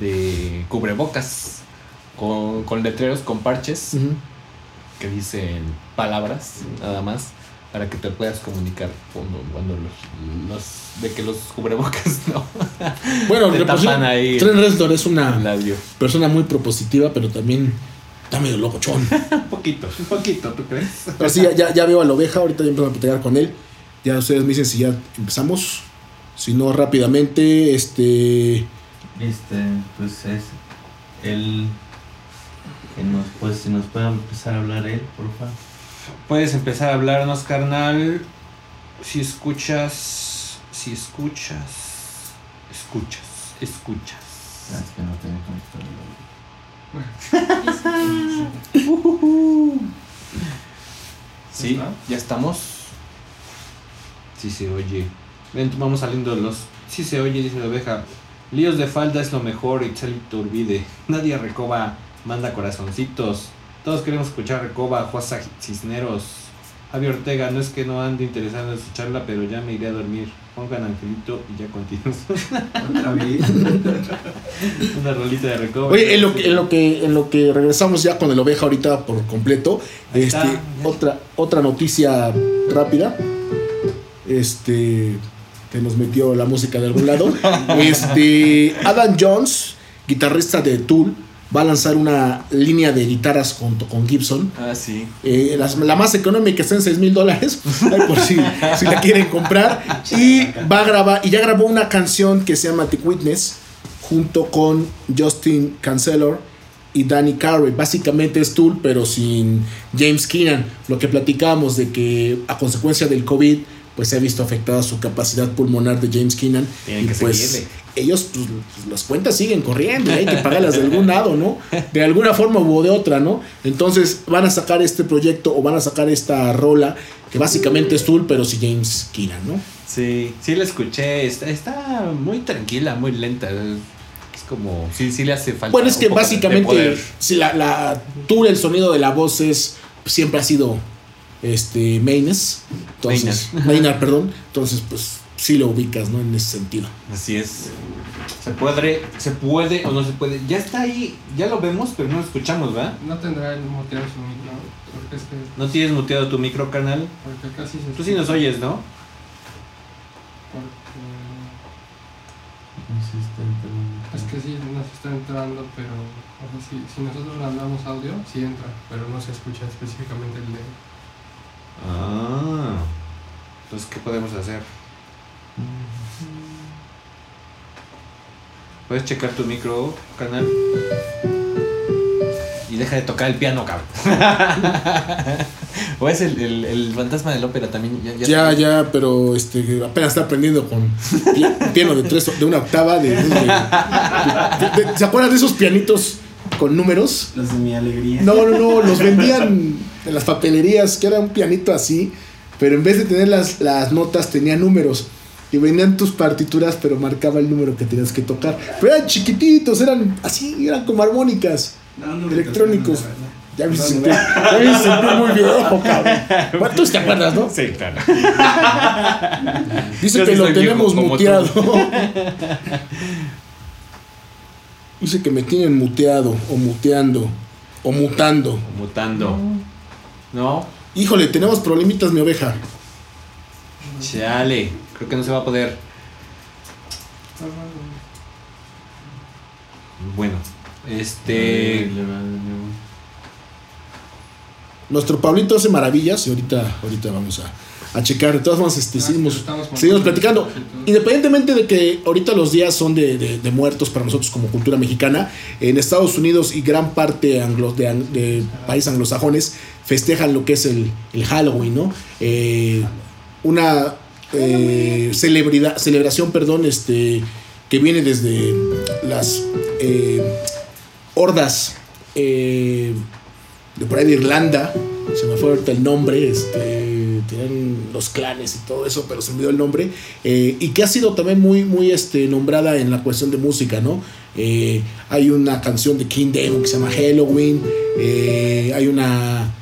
de cubrebocas con, con letreros, con parches que dicen palabras nada más para que te puedas comunicar cuando, cuando los, los- de que los cubrebocas no. Bueno, Te tapan ahí Trent Reznor es una labio. persona muy propositiva, pero también está medio locochón. un poquito un poquito ¿tú crees? Pero sí, ya, ya, ya veo a la oveja, ahorita ya empezamos a platicar con él. Ya ustedes me dicen si ya empezamos. Si no, rápidamente, este... Este, pues es el que nos pues si nos puede empezar a hablar él, por favor. puedes empezar a hablarnos carnal si escuchas si escuchas escuchas escuchas Ah, es que no tengo conectado. Sí, ya estamos. Sí se oye. Ven, vamos saliendo los. Sí se oye, dice la oveja. Líos de falda es lo mejor, Itzali Turbide. Nadia Recoba manda corazoncitos. Todos queremos escuchar Recoba, Juasa Cisneros. Javi Ortega, no es que no ande interesado en escucharla, pero ya me iré a dormir. Pongan Angelito y ya continuamos. Otra vez. Una rolita de Recoba. Oye, en lo, que, en, lo que, en lo que regresamos ya con el oveja ahorita por completo, Ahí este, está, otra, otra noticia rápida. Este que nos metió la música de algún lado. Este Adam Jones, guitarrista de Tool, va a lanzar una línea de guitarras junto con Gibson. Ah, sí. Eh, la más económica está en 6 mil dólares, por si, si la quieren comprar. Y va a grabar, y ya grabó una canción que se llama The Witness, junto con Justin Cancelor y Danny Carey. Básicamente es Tool, pero sin James Keenan. Lo que platicábamos de que a consecuencia del COVID, pues se ha visto afectada su capacidad pulmonar de James Keenan. Tienen y que pues seguirle. ellos, pues, pues, las cuentas siguen corriendo, y hay que pagarlas de algún lado, ¿no? De alguna forma o de otra, ¿no? Entonces van a sacar este proyecto o van a sacar esta rola, que básicamente es Tool, pero sí James Keenan, ¿no? Sí, sí la escuché. Está, está muy tranquila, muy lenta. Es como. Sí, sí le hace falta. Bueno, es que básicamente, si la, la Tool, el sonido de la voz es, siempre ha sido este Maynard, entonces, Maynard, perdón, entonces pues sí lo ubicas, ¿no? En ese sentido. Así es. Se puede, se puede o no se puede. Ya está ahí, ya lo vemos, pero no lo escuchamos, ¿verdad? No tendrá el muteado su micro, porque es que, No tienes muteado tu micro canal. porque casi se Tú sí nos oyes, ¿no? porque No sé, está entrando. es que sí nos está entrando, pero o sea, si, si nosotros mandamos audio, sí entra, pero no se escucha específicamente el de Ah. Entonces, ¿qué podemos hacer? Puedes checar tu micro canal. Y deja de tocar el piano, cabrón. o es el, el, el fantasma del ópera también. Ya, Ya, ya, pero este apenas está aprendiendo con pi- piano de tres, de una octava, de, de- de- de- ¿se acuerdan de esos pianitos con números? Los de mi alegría. No, no, no, los vendían en las papelerías, que era un pianito así, pero en vez de tener las, las notas tenía números. Y venían tus partituras, pero marcaba el número que tenías que tocar. Pero eran chiquititos, eran así, eran como armónicas. No, no me Electrónicos. Ya me sentir, ya me sentir muy viejo, cabrón. Bueno, tú te acuerdas, ¿no? Sí, claro. Dice Yo que sí lo tenemos muteado. Dice que me tienen muteado, o muteando, o mutando. Mutando. ¿No? Híjole, tenemos problemitas, mi oveja. Chale. Creo que no se va a poder. Bueno. Este. Nuestro Pablito hace maravillas y ahorita, ahorita vamos a, a checar. De todas formas, este, Ah, seguimos, seguimos platicando. Independientemente de que ahorita los días son de, de- de muertos para nosotros como cultura mexicana, en Estados Unidos y gran parte anglo- de, de países anglosajones festejan lo que es el, el Halloween, ¿no? Eh, una eh, celebridad, celebración, perdón, este, que viene desde las eh, hordas eh, de por ahí de Irlanda, se me fue ahorita el nombre, este, tienen los clanes y todo eso, pero se me dio el nombre, eh, y que ha sido también muy, muy este, nombrada en la cuestión de música, ¿no? Eh, hay una canción de King Diamond que se llama Halloween, eh, hay una,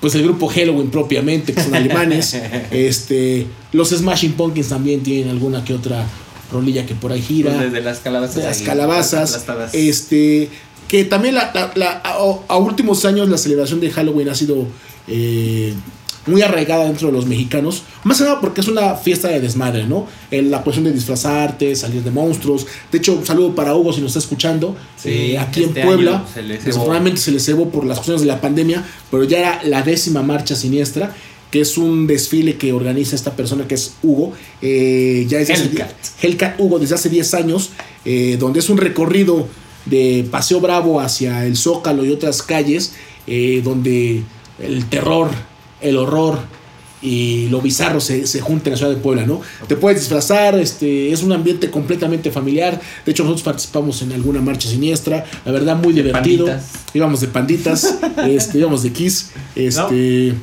pues el grupo Halloween propiamente, que son alemanes, este, los Smashing Pumpkins también tienen alguna que otra rolilla que por ahí gira Pues desde las calabazas. de las ahí, calabazas. aplastadas. Este, que también la, la- la- a, a últimos años la celebración de Halloween ha sido eh, muy arraigada dentro de los mexicanos. Más que nada porque es una fiesta de desmadre, ¿no? En la cuestión de disfrazarte, salir de monstruos. De hecho, un saludo para Hugo si nos está escuchando. Sí, eh, aquí este en Puebla. se le cebó. Desafortunadamente se le cebó por las cuestiones de la pandemia, pero ya era la décima marcha siniestra que es un desfile que organiza esta persona que es Hugo, eh, ya desde hace Hellcat. die- Hellcat Hugo desde hace 10 años, eh, donde es un recorrido de Paseo Bravo hacia el Zócalo y otras calles, eh, donde el terror, el horror y lo bizarro se, se juntan en la ciudad de Puebla, ¿no? Te puedes disfrazar, este, es un ambiente completamente familiar, de hecho nosotros participamos en alguna marcha siniestra, la verdad muy divertido, panditas. íbamos de panditas, este, íbamos de Kiss, este...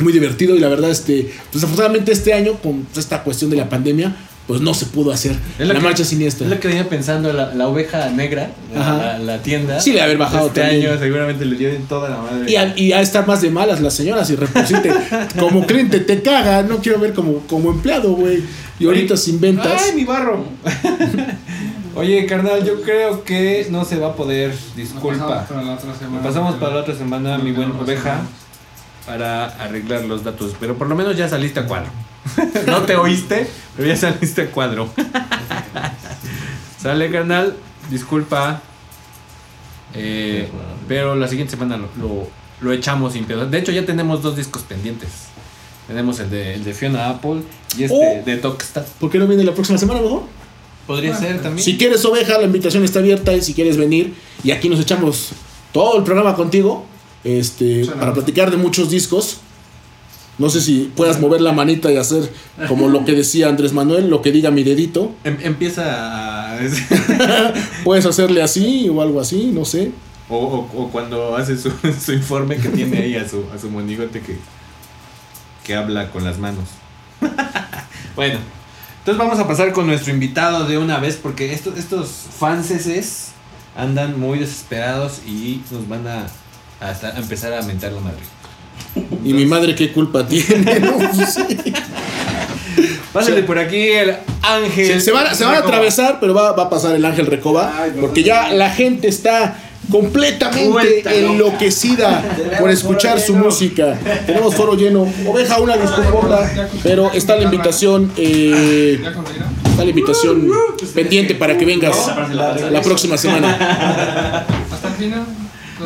Muy divertido y la verdad, este, pues desafortunadamente este año, con esta cuestión de la pandemia, pues no se pudo hacer Es lo la que- marcha siniestra. Es lo que venía pensando, la, la oveja negra, la, la tienda. Sí, le haber bajado Este también. año seguramente le lleven toda la madre. Y a, y a estar más de malas las señoras y repusite. como cliente te caga, no quiero ver como, como empleado, güey. Y ahorita Oye, sin ventas. ¡Ay, mi barro! Oye, carnal, yo creo que no se va a poder. Disculpa. pasamos para la otra semana. Pasamos para la otra semana, mi buen oveja, para arreglar los datos. Pero por lo menos ya saliste a cuadro. no te oíste, pero ya saliste a cuadro. Sale, carnal. Disculpa. Eh, pero la siguiente semana lo, lo, lo echamos sin pedo. De hecho, ya tenemos dos discos pendientes. Tenemos el de, el de Fiona Apple y este Oh. de Tokstat. ¿Por qué no viene la próxima semana, mejor? Podría Bueno, ser también. Si quieres oveja, la invitación está abierta y si quieres venir y aquí nos echamos todo el programa contigo, este, Suena para platicar de muchos discos. No sé si puedas mover la manita y hacer como lo que decía Andrés Manuel, lo que diga mi dedito. Em- empieza a... Puedes hacerle así o algo así, no sé. o, o- o cuando hace su, su informe que tiene ahí a su, a su monigote que, que habla con las manos. bueno, entonces vamos a pasar con nuestro invitado de una vez porque estos, estos fanses andan muy desesperados y nos van a, a estar- a empezar a mentar la madre. Y mi madre qué culpa tiene. ¿no? Pues sí. Pásale por aquí el ángel. Se, se van, a- se van a atravesar, pero va, va a pasar el ángel Recoba. Ay, Porque ya la gente está completamente Vuelta loca. enloquecida por escuchar su música. Tenemos foro lleno. Oveja, una disculpota, pero está la invitación. eh, está la invitación pendiente para que vengas la próxima semana. Hasta el final,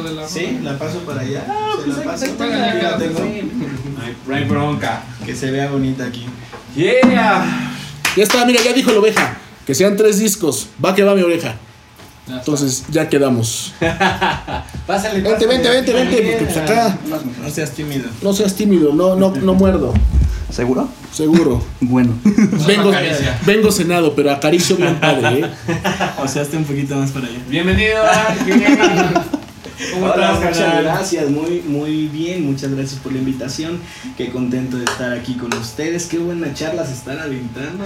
lo de la Sí, la paso para allá. Ah, se pues la paso. Aquí la tengo. ¿no? Hay- bronca. Que se vea bonita aquí. Yeah. Ya está, mira, ya dijo la oveja. Que sean tres discos. Va que va mi está. Entonces ya quedamos. Pásale, Vente, vente, vente, vente. Porque pues acá No seas tímido. no seas tímido, no, no, no muerdo. ¿Seguro? Seguro. Bueno. Vengo, cenado, pero acaricio bien padre, ¿eh? o sea, hasta un poquito más para allá. Bienvenido. ¿Cómo Hola, estás, muchas gracias, muy, muy bien, muchas gracias por la invitación. Qué contento de estar aquí con ustedes. Qué buena charla se están aventando.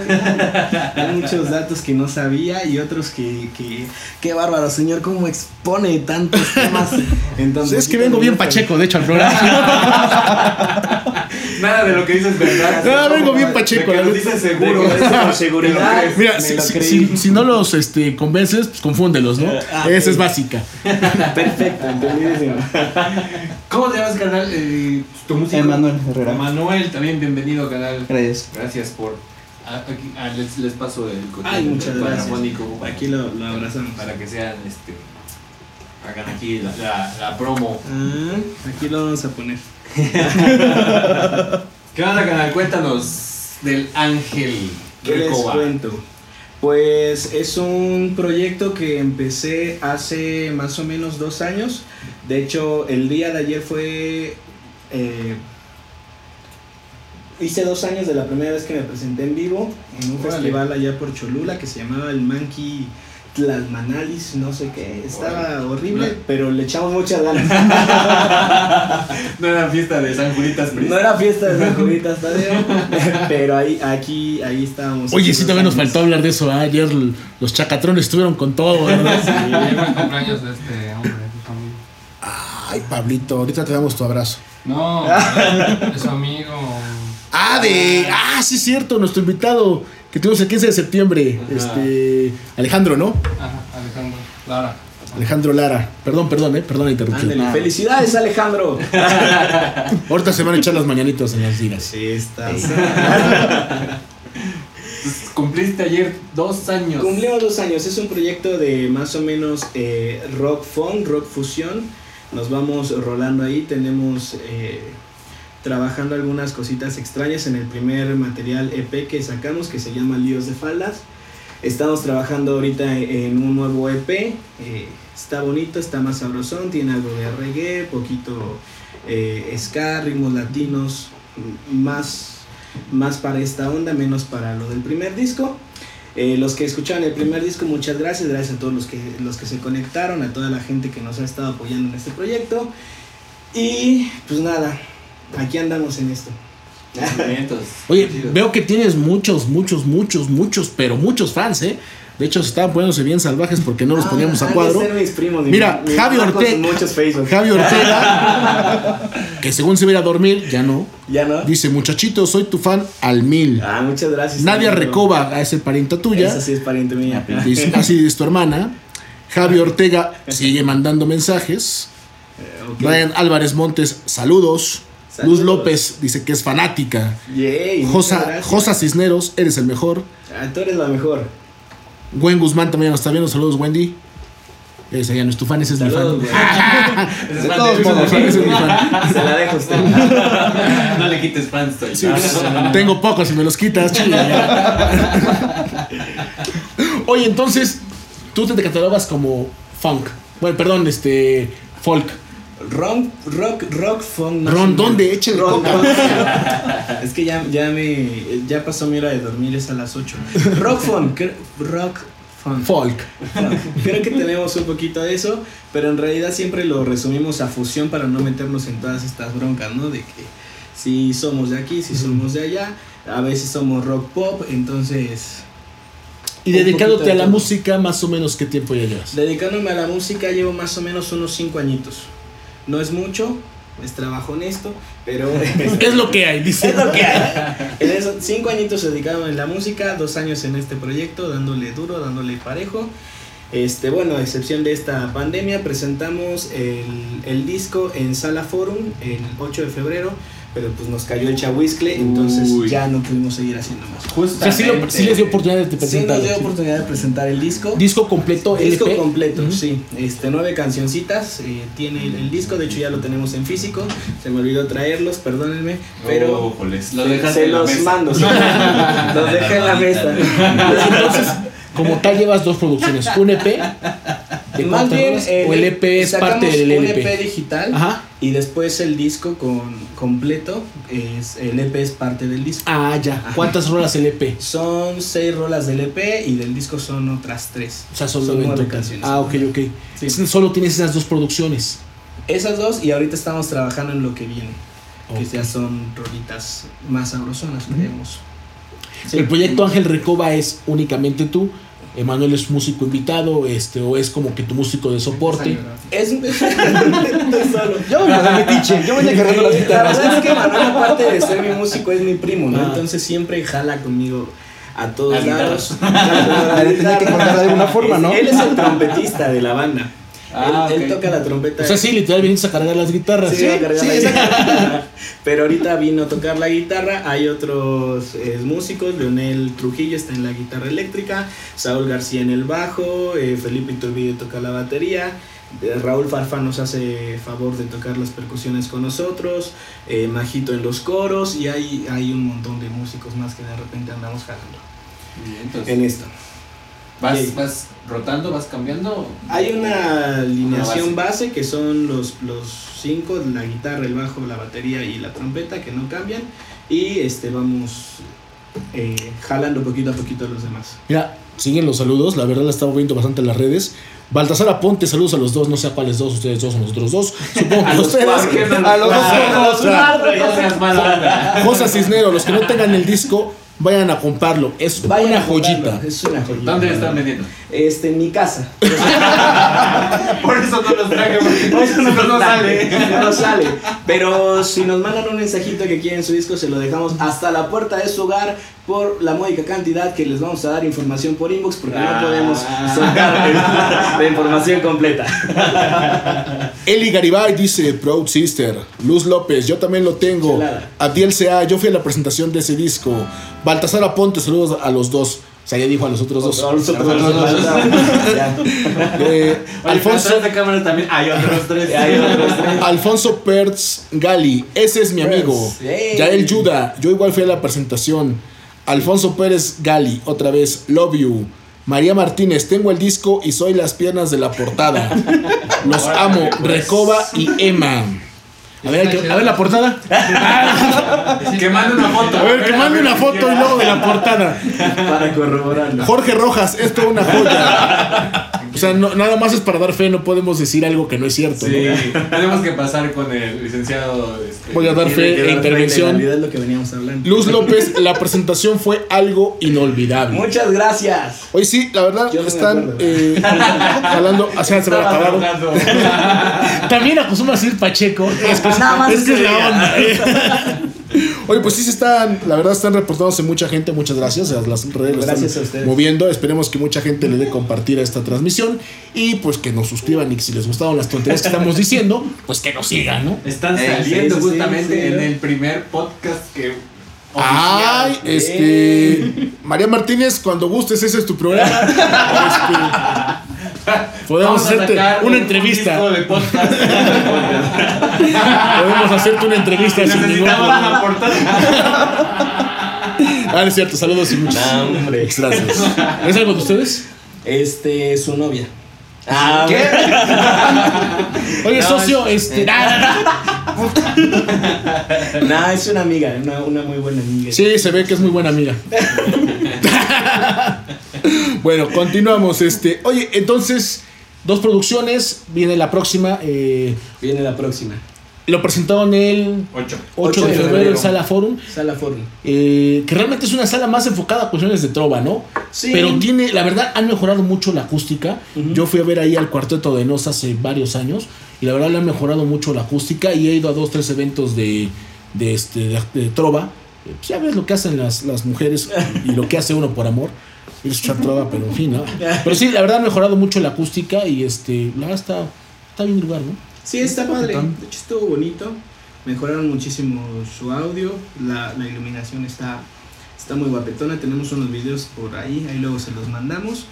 Hay muchos datos que no sabía y otros que, que qué bárbaro, señor, cómo expone tantos temas. Entonces, Es que vengo bien pacheco, de hecho, al programa. Nada de lo que dices, ¿verdad? No, vengo bien pacheco, De que la lo dices seguro. Con seguridad. Mira, si, lo si- creí. si- si no los este, convences, pues confúndelos, ¿no? Ah, Esa es básica. Perfecto, entendidísimo. ¿Cómo te llamas, canal? Eh, tu música. Emanuel Herrera. Manuel, también bienvenido, canal. Gracias. Gracias por. aquí- ah, les, les paso el coche Ay, muchas gracias. Aquí lo, lo abrazamos. para que sean este. Hagan aquí la, la, la promo. Ah, aquí lo vamos a poner. ¿Qué onda, canal? Cuéntanos del Ángel ¿Qué les cuento? Pues es un proyecto que empecé hace más o menos dos años. De hecho, el día de ayer fue... eh, hice dos años de la primera vez que me presenté en vivo en un Órale. festival allá por Cholula que se llamaba el Monkey Tlalmanalis, no sé qué. Estaba horrible, pero le echamos muchas ganas. No era fiesta de San Julitas No era fiesta de San Julitas Tadeo, pero ahí, aquí, ahí estábamos. Oye, sí, también nos faltó hablar de eso. ¿ah? Ayer los chacatrones estuvieron con todo, ¿verdad? Sí, llegó el cumpleaños de este hombre, de su familia. Ay, Pablito, ahorita te damos tu abrazo. No, de su amigo. Ah, de. Ah, sí, es cierto, nuestro invitado que tuvimos el 15 de septiembre. Ajá. Este. Alejandro, ¿no? Ajá, Alejandro. Lara. Alejandro Lara. Perdón, perdón, ¿eh? Perdón la interrupción. Ándale, felicidades Alejandro. Ahorita se van a echar las mañanitas en las dinas. Sí, estás. Pues, Cumpliste ayer dos años. Cumplimos dos años. Es un proyecto de más o menos eh, rock funk, rock fusión. Nos vamos rolando ahí. Tenemos eh, trabajando algunas cositas extrañas en el primer material EP que sacamos que se llama Líos de Faldas. Estamos trabajando ahorita en un nuevo EP. eh, está bonito, está más sabrosón. Tiene algo de reggae, poquito eh, ska, ritmos latinos. Más, más para esta onda, menos para lo del primer disco. Eh, los que escucharon el primer disco, muchas gracias. Gracias a todos los que, los que se conectaron, a toda la gente que nos ha estado apoyando en este proyecto. Y pues nada, aquí andamos en esto. Oye, veo que tienes muchos, muchos, muchos, muchos, pero muchos fans, ¿eh? De hecho, se estaban poniéndose bien salvajes porque no los poníamos Ah, a han de cuadro. Mira, Javi Ortega. muchos Facebook. Javi Ortega, que según se iba a ir a dormir, ya no. ¿Ya no? Dice, muchachito, soy tu fan al mil. Ah, muchas gracias. Nadia. Recoba, es el parienta tuya. Esa sí es pariente mía. Dice, así es tu hermana. Javi Ortega sigue mandando mensajes. Eh. Brian Álvarez Montes, saludos. Saludos. Luz López dice que es fanática. Yay, Josa, Cisneros, eres el mejor. Ah, tú eres la mejor. Gwen Guzmán también nos está viendo. Saludos, Wendy. Ese ya no es tu fan, ese es mi Saludos, fan. güey. Ese es De fan todos de- modos, ese es mi fan. Se la dejo a usted. No le quites fans, estoy. Sí, pues, tengo pocos y me los quitas. Oye, entonces, tú te catalogas como funk. Bueno, perdón, este. Folk. Rock, rock, rock, funk. Ron, menos. ¿dónde? Échale coca. Es que ya, ya me. Ya pasó mi hora de dormir, es a las 8. Rock funk. Rock funk. Folk. Creo que tenemos un poquito de eso, pero en realidad siempre lo resumimos a fusión para no meternos en todas estas broncas, ¿no? De que si somos de aquí, si somos de allá, a veces somos rock pop, entonces Y dedicándote de a la música, más o menos, ¿qué tiempo ya llevas? dedicándome a la música llevo más o menos unos 5 añitos. No es mucho, es trabajo honesto, pero Es lo que hay, dice. es lo que hay. En esos cinco añitos dedicado en la música, dos años en este proyecto, dándole duro, dándole parejo. Este, bueno, a excepción de esta pandemia, presentamos el, el disco en Sala Forum el 8 de febrero, pero pues nos cayó el chahuiscle, entonces Uy. ya no pudimos seguir haciendo más. O sea, sí, lo- sí les dio oportunidad de Sí nos dio oportunidad de presentar el disco. Disco completo, Disco LP. completo, sí. Este, nueve cancioncitas. eh, tiene el, el disco, de hecho ya lo tenemos en físico. Se me olvidó traerlos, perdónenme. Pero Oh. Lo se- dejaste se en la los mesa. mando. sí. los dejé en la mesa. Entonces, como tal, llevas dos producciones. Un EP. ¿De Más cuántas bien, rolas? eh, o el EP es parte del un LP. EP digital Ajá. y después el disco con completo. Es, el EP es parte del disco. Ah, ya. Ajá. ¿Cuántas rolas el EP? Son seis rolas del EP y del disco son otras tres. O sea, son, Son nueve canciones. Ah, ok, ok. Sí. Solo tienes esas dos producciones. Esas dos y ahorita estamos trabajando en lo que viene. Que ya son rolitas más sabrosonas, creemos. Sí. El proyecto Ángel Recoba es únicamente tú. Emanuel es músico invitado, este, o es como que tu músico de soporte. Es solo. Yo me de metiche, yo venía cargando las La guitarras. verdad es que Manuel, aparte de ser mi músico, es mi primo, ¿no? Ah. Entonces siempre jala conmigo a todos La lados. La Le tenía que de alguna forma, ¿no? Él es el trompetista de la banda. Ah, él, toca la trompeta. O sea, sí, literal, vienes a cargar las guitarras. Sí, a cargar sí, la guitarra. Pero ahorita vino a tocar la guitarra. Hay otros eh, músicos. Leonel Trujillo está en la guitarra eléctrica. Saúl García en el bajo. eh, Felipe Iturbide toca la batería. eh, Raúl Farfa nos hace favor de tocar las percusiones con nosotros. eh, Majito en los coros. Y hay, hay un montón de músicos más que de repente andamos jalando Bien, entonces, en esto. ¿Vas, Sí. ¿Vas rotando, vas cambiando? Hay una alineación Una base. que son los, los cinco, la guitarra, el bajo, la batería y la trompeta que no cambian. Y este vamos eh, jalando poquito a poquito a los demás. Mira, siguen los saludos, la verdad la estaba viendo bastante en las redes. Baltasar Aponte, saludos a los dos, no sé a cuáles dos, ustedes dos o nosotros dos. Supongo que ustedes. A los dos. José Cisnero, los que no tengan el disco, vayan a comprarlo. Es Vayan una joyita. Es una joyita. ¿Dónde lo están vendiendo? Este, en mi casa. Por eso no los traje, porque no, no sale. No sale. Pero si nos mandan un mensajito que quieren su disco, se lo dejamos hasta la puerta de su hogar por la módica cantidad que les vamos a dar información por inbox porque Ah. no podemos soltar el- la información completa. Eli Garibay dice, Proud Sister. Luz López, yo también lo tengo. Abdiel Sea, yo fui a la presentación de ese disco. Baltasar Aponte, saludos a los dos. O sea, ya dijo a los otros dos. Ya. Eh, Oye, Alfonso, Alfonso de cámara también hay otros tres. Hay otros tres. Alfonso Pertz Gali, ese es mi amigo. Yael Yuda, yo igual fui a la presentación. Alfonso Pérez Gali, otra vez, Love You. María Martínez, tengo el disco y soy las piernas de la portada. Los amo, Recoba y Emma. A ver, que- a ver la portada. Que mande una foto. A ver, que mande una foto y luego de la portada. Para corroborarlo. Jorge Rojas, esto es una joya. O sea, no- nada más es para dar fe, no podemos decir algo que no es cierto. Sí, ¿no? tenemos que pasar con el licenciado. Este, Voy a dar fe e intervención. lo que veníamos hablando. Luz López, la presentación fue algo inolvidable. Muchas gracias. Hoy sí, la verdad, Yo están eh, hablando, o sea, se me acabaron. También acostumbra a decir Pacheco. Es Nada más es, que es la onda. eh. Oye, pues sí se están, la verdad están reportándose mucha gente, muchas gracias. a Las redes Gracias están a ustedes. moviendo. Esperemos que mucha gente le dé compartir a esta transmisión. Y pues que nos suscriban y que si les gustaron las tonterías que estamos diciendo, pues que nos sigan, ¿no? Están saliendo sí, justamente sí, sí, en el primer podcast que. Ay, este. María Martínez, cuando gustes, ese es tu programa. Este, podemos hacerte una un- entrevista. De podcast. Podemos hacerte una entrevista sin ningún Necesitamos problema. una portada. Ah, no es cierto, saludos y muchas No, hombre. gracias. ¿Es algo de ustedes? Este, su novia. Ah, ¿Qué? Oye, No, socio, es- este. No, es una amiga, una, una muy buena amiga. Sí, se ve que es muy buena amiga. Bueno, continuamos. Este, oye, entonces, dos producciones. Viene la próxima. eh, Viene la próxima. lo presentaron el 8. 8 de febrero en Sala Forum. Sala Forum. eh, que realmente es una sala más enfocada a cuestiones de trova, ¿no? Sí. Pero tiene, la verdad, han mejorado mucho la acústica. Yo fui a ver ahí al Cuarteto de Nos hace varios años. Y la verdad le han mejorado mucho la acústica. Y he ido a dos, tres eventos de, de, este, de, de trova. Eh, pues ya ves lo que hacen las, las mujeres y lo que hace uno por amor. Trova, pero en fin, ¿no? Pero sí, la verdad han mejorado mucho la acústica. Y este, la verdad está, está bien el lugar, ¿no? Sí, está padre. De hecho, estuvo bonito. Mejoraron muchísimo su audio. La, la iluminación está, está muy guapetona. Tenemos unos videos por ahí. Ahí luego se los mandamos.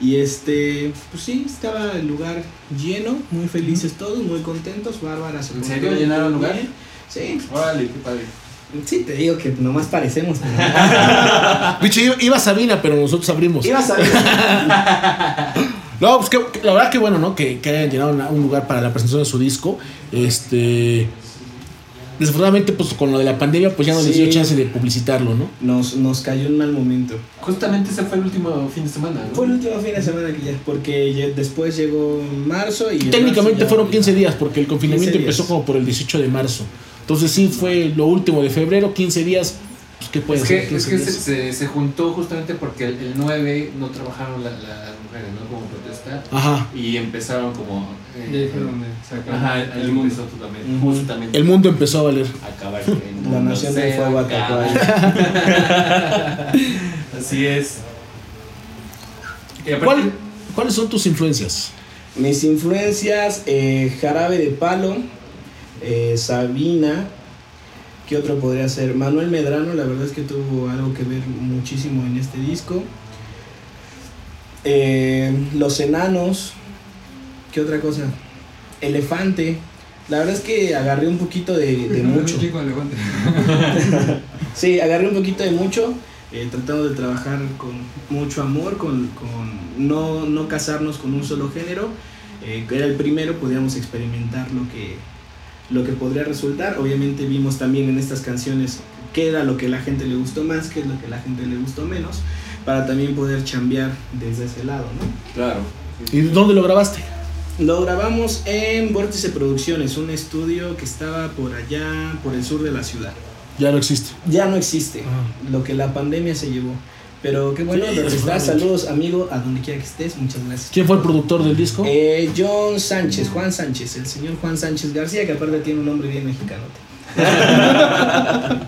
Y este, pues sí, estaba el lugar lleno. Muy felices todos, muy contentos. Bárbara se ¿En serio? muy ¿Llenaron el lugar? bien. Sí, Órale, qué padre. Sí, te digo que nomás parecemos. Iba, iba Sabina, pero nosotros abrimos. Ibas a ver. No, pues que, que la verdad que bueno, ¿no? Que, que hayan llenado una- un lugar para la presentación de su disco. Este. Desafortunadamente, pues con lo de la pandemia, pues ya no les Sí. dio chance de publicitarlo, ¿no? Nos, nos cayó en mal momento. Justamente ese fue el último fin de semana, ¿no? Fue el último fin de semana que ya, porque después llegó marzo y... en Técnicamente marzo fueron 15 días, porque el confinamiento 15 días. empezó como por el 18 de marzo. Entonces sí fue lo último de febrero, 15 días. Pues, ¿Qué puede Es ser? que, es 15 que se, días? se, se juntó justamente porque el, el 9 no trabajaron la- la- las mujeres, ¿no? Como protesta. Ajá. Y empezaron como... eh, fue donde Ajá, el el mundo. empezó totalmente, Ujú. justamente El mundo empezó a valer. acabar La nación del fuego acaba. atacó Así es. Y aparte- ¿Cuál- ¿Cuáles son tus influencias? Mis influencias, eh, Jarabe de Palo, eh, Sabina, ¿qué otro podría ser? Manuel Medrano, la verdad es que tuvo algo que ver muchísimo en este disco. Eh, Los Enanos, ¿qué otra cosa? Elefante. La verdad es que agarré un poquito de, de mucho. Chico, elefante. Sí, agarré un poquito de mucho, eh, tratando de trabajar con mucho amor, con, con no, no casarnos con un solo género. Eh, que era el primero, podíamos experimentar lo que, lo que podría resultar. Obviamente vimos también en estas canciones qué era lo que la gente le gustó más, qué es lo que la gente le gustó menos, para también poder chambear desde ese lado, ¿no? Claro. ¿Y dónde lo grabaste? Lo grabamos en Vórtice Producciones, un estudio que estaba por allá, por el sur de la ciudad. Ya no existe. ya no existe. Ah. Lo que la pandemia se llevó. Pero qué bueno, Sí, donde estás. Saludos, amigo, a donde quiera que estés. Muchas gracias. ¿Quién fue el productor del disco? Eh, John Sánchez, Juan Sánchez, el señor Juan Sánchez García, que aparte tiene un nombre bien mexicano.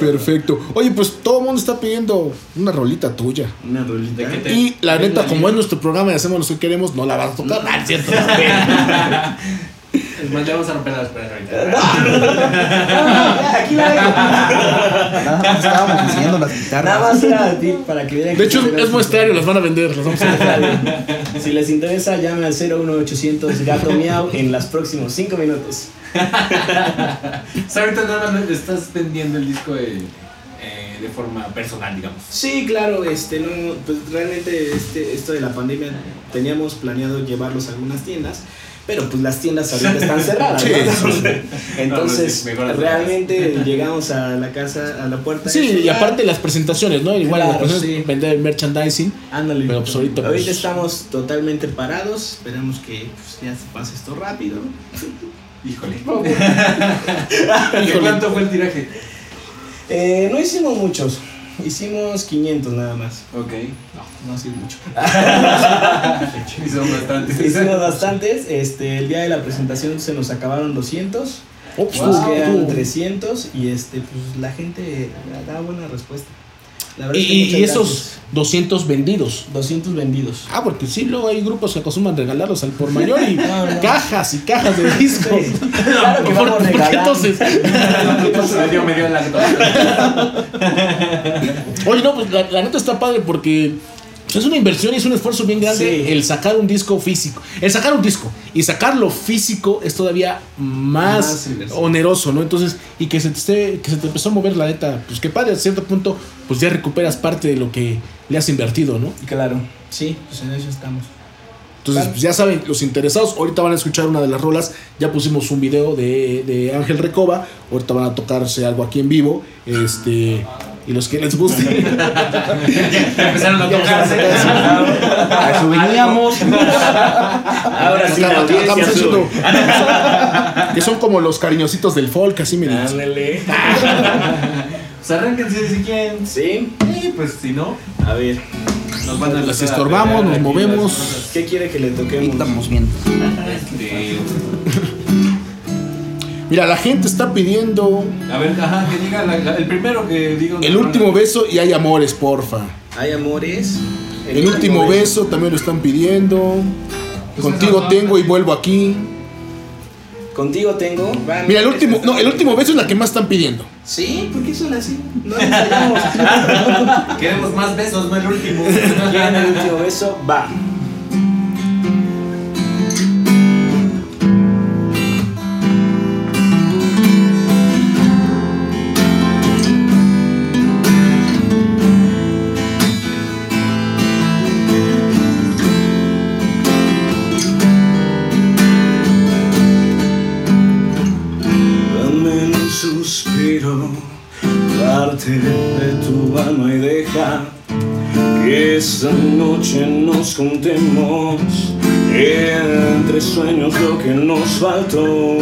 Perfecto. Oye, pues todo el mundo está pidiendo una rolita tuya. Una rolita. ¿De qué te- Y la ¿Tienes neta, la como es nuestro programa y hacemos lo que queremos, no la vas a tocar. Ah, es cierto. Es más, le vamos a romper las peras ahorita. Aquí la dejo. Nada más estábamos enseñando las guitarras. Nada más era a ti para que vieran De hecho, es, es muestrario, las van a vender. Las vamos a. Si les interesa, llame al 01800 Gato Miau en los próximos 5 minutos. O sea, ahorita nada más estás vendiendo el disco de, eh, de forma personal, digamos. Sí, claro, este no, pues realmente este, esto de la pandemia teníamos planeado llevarlos a algunas tiendas, pero pues las tiendas ahorita están cerradas. Sí, ¿no? sí. Entonces, No, no, sí, mejor realmente llegamos a la casa, a la puerta. Sí, y aparte las presentaciones, ¿no? Igual las Claro, presentaciones, sí. vender el merchandising. Ándale. Pero, pues, ahorita, pues- estamos totalmente parados, esperamos que pues, ya se pase esto rápido. Híjole. Híjole. ¿De cuánto fue el tiraje? Eh, no hicimos muchos, hicimos 500 nada más. Ok. No, no ha sido mucho. Son bastantes. Hicimos bastantes, este, el día de la presentación se nos acabaron 200. Oh, pues, Nos estuvo- quedan estuvo- 300 y este pues la gente da buena respuesta. La verdad Y, es que y- muchas y esos gracias. 200 vendidos. 200 vendidos. Ah, porque sí, luego hay grupos que acostumbran regalarlos al por mayor y No, no. cajas y cajas de discos. Claro que ¿Por, vamos por qué regalando. entonces? me dio, me dio la Oye, no, pues la, la neta está padre porque es una inversión y es un esfuerzo bien grande Sí. el sacar un disco físico. El sacar un disco y sacarlo físico es todavía más, Más oneroso, ¿no? Entonces, y que se te esté, que se te empezó a mover la neta, pues que padre, a cierto punto, pues ya recuperas parte de lo que le has invertido, ¿no? Claro, sí, pues en eso estamos. Entonces, pues ya saben, los interesados, ahorita van a escuchar una de las rolas. Ya pusimos un video de, de Ángel Recoba. Ahorita van a tocarse algo aquí en vivo. Este. Y los que les guste. Empezaron a tocarse. A eso veníamos. Ahora sí, la audiencia estamos sube. haciendo- que son como los cariñositos del folk, así me dicen. Ándale. Pues arránquense si quieren. Sí, Sí, pues si no, a ver, nos van a Las a estorbamos, nos movemos. ¿qué quiere que le toquemos? estamos viendo. Este, Mira, la gente está pidiendo a ver, ajá, que diga la- la- el primero que diga. el último beso y hay amores, porfa. Hay amores. El último beso también lo están pidiendo. Contigo tengo y vuelvo aquí. Contigo tengo. Va, Mira, el último, no, el último beso es la que más están pidiendo. Sí, ¿por qué son así? No. Queremos más besos, no el último. ¿Quieren el último beso? Va. Esta noche nos contemos entre sueños lo que nos faltó.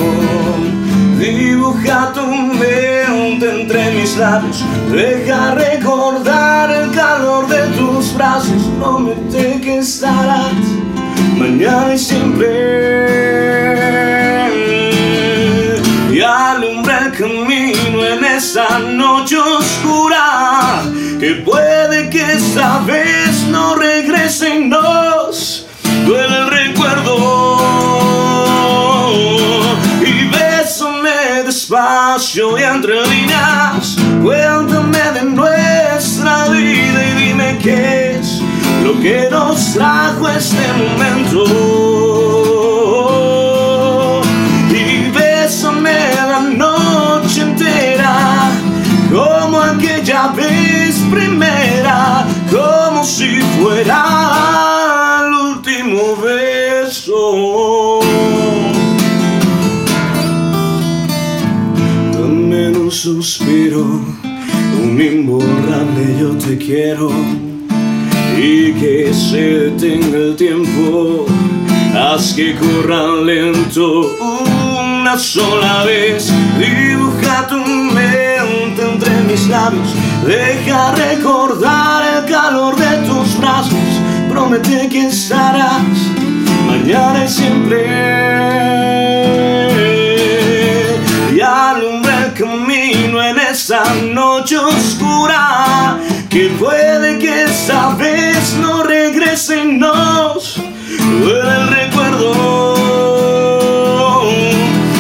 Dibuja tu mente entre mis labios, deja recordar el calor de tus brazos, promete que estarás mañana y siempre y alumbra el camino en esa noche oscura que puede que esta vez no regresen dos duele el recuerdo. Y bésame despacio y entre líneas cuéntame de nuestra vida y dime qué es lo que nos trajo este momento si fuera el último beso. Dame un suspiro un imborrable yo te quiero y que se detenga el tiempo, haz que corra lento una sola vez, dibuja tu mente entre mis labios, deja recordar el calor de tus brazos, promete que estarás. Mañana y siempre. Y alumbra el camino en esa noche oscura. Que puede que esta vez no regresen nos. Duele el recuerdo.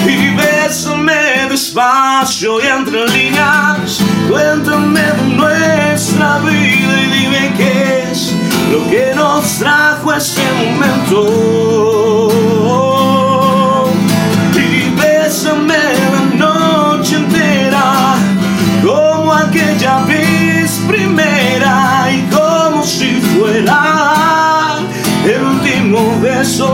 Y bésame despacio y entre lo que nos trajo a este momento. Y bésame la noche entera como aquella vez primera y como si fuera el último beso.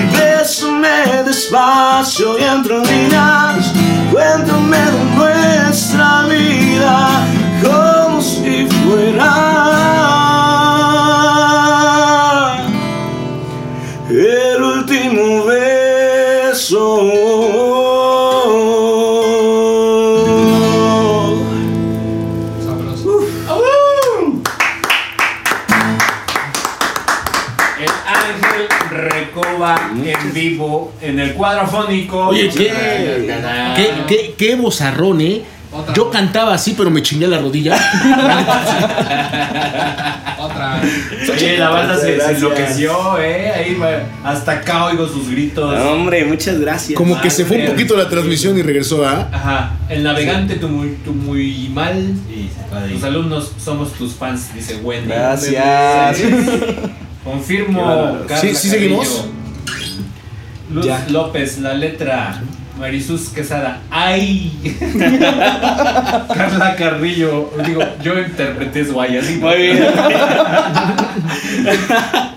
Y bésame despacio y entre en el cuadro afónico. Oye, ¿qué, qué, qué, qué bozarrón, ¿eh? Otra. Yo cantaba así, pero me chingué la rodilla. Otra. Oye, la banda se, se enloqueció, ¿eh? Ahí va- hasta acá oigo sus gritos. Hombre, muchas gracias. Como que se fue un poquito la transmisión y regresó a. Ajá, el navegante tu muy, tu muy mal. Ir. Tus alumnos somos tus fans, dice Wendy. Gracias. Confirmo, Sí, sí, seguimos. Luz Ya. López, la letra. Marisús Quesada. ¡Ay! Carla Carrillo. Digo, yo interpreté su ay así. Muy bien.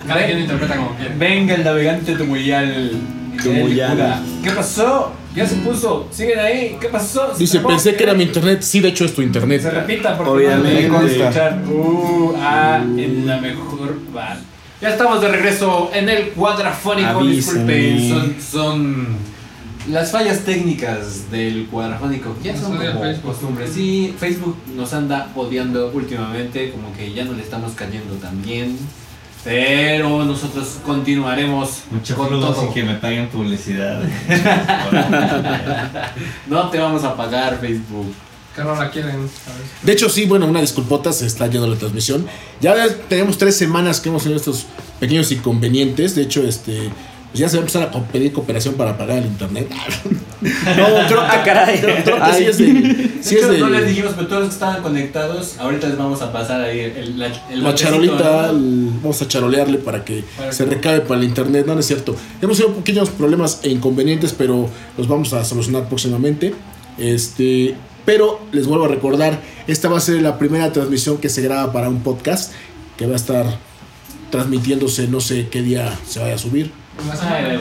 Cada quien interpreta como quiere. Venga el navegante Tumuyal. Tumuyal. ¿Qué pasó? Ya se puso. Siguen ahí. ¿Qué pasó? Se Dice, pensé que era mi internet. Sí, de hecho es tu internet. Se repita porque Obviamente. no me consta escuchar. Uh, ah, en la mejor bar. Ya estamos de regreso en el cuadrafónico. Disculpen, son, son las fallas técnicas del cuadrafónico. Ya son como Facebook. costumbres. Sí, Facebook nos anda odiando últimamente, como que ya no le estamos cayendo tan bien. Pero nosotros continuaremos Mucho con todo. sin que me paguen publicidad. No te vamos a pagar Facebook. Que no la quieren. De hecho, sí, bueno, una disculpota, se está yendo la transmisión. Ya tenemos tres semanas que hemos tenido estos pequeños inconvenientes. De hecho, este. Pues ya se va a empezar a pedir cooperación para pagar el internet. no, creo que, caray. creo, creo que sí es de. Sí De es de no les dijimos, pero todos los que estaban conectados, ahorita les vamos a pasar ahí el, la, el la charolita, ¿no? el- vamos a charolearle para que Para se que- recabe para el internet. No, no es cierto. Hemos tenido pequeños problemas e inconvenientes, pero los vamos a solucionar próximamente. Este, pero les vuelvo a recordar, esta va a ser la primera transmisión que se graba para un podcast que va a estar transmitiéndose, no sé qué día se vaya a subir.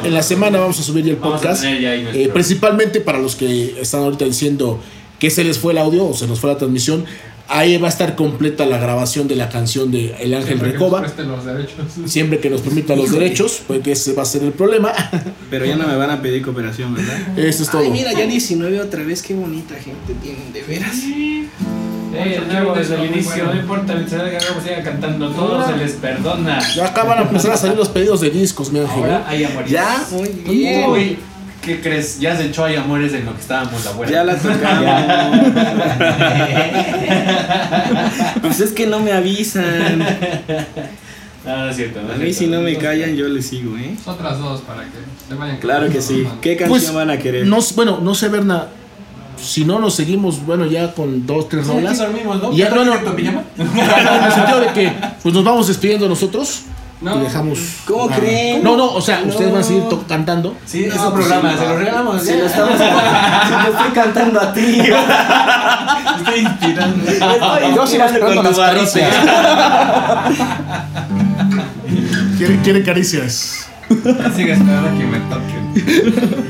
En la semana. vamos a subir el podcast. Eh, principalmente para los que están ahorita diciendo que se les fue el audio o se nos fue la transmisión. Ahí va a estar completa la grabación de la canción de El Ángel Siempre que Recoba. nos presten los derechos. Siempre que nos permitan los derechos, porque ese va a ser el problema. Pero ya no me van a pedir cooperación, ¿verdad? Eso es todo. Ay, mira, ya 19 otra vez. Qué bonita gente tienen, de veras. Eh, de nuevo, desde el inicio, bueno. no importa el que hagamos, sigan cantando, todo se les perdona. Ya acá van a empezar a salir los pedidos de discos, mi ángel. Ahora hay amores. Ya, muy bien. Uy, ¿qué crees? Ya se echó hay amores en lo que estábamos afuera. Ya la tocamos. pues es que no me avisan. No, no es cierto. no A mí cierto. si no me callan, yo les sigo, ¿eh? Otras dos para que se vayan. Claro que sí. ¿Qué canción Pues, van a querer? No, bueno, no sé, Berna. Si no, nos seguimos, bueno, ya con dos, tres rolas. dormimos, ¿no? Ya, ¿Ya no, no. en el sentido de que pues nos vamos despidiendo nosotros No. y dejamos. ¿Cómo creen? No, no, o sea, No. ustedes van a seguir cantando. Sí, es No, un pues programa, sí, se lo regalamos. Ya. lo estamos. lo estoy cantando a ti. Estoy inspirando. Yo sigo esperando las caricias. quiere, quiere caricias. Sigue esperando que me toquen.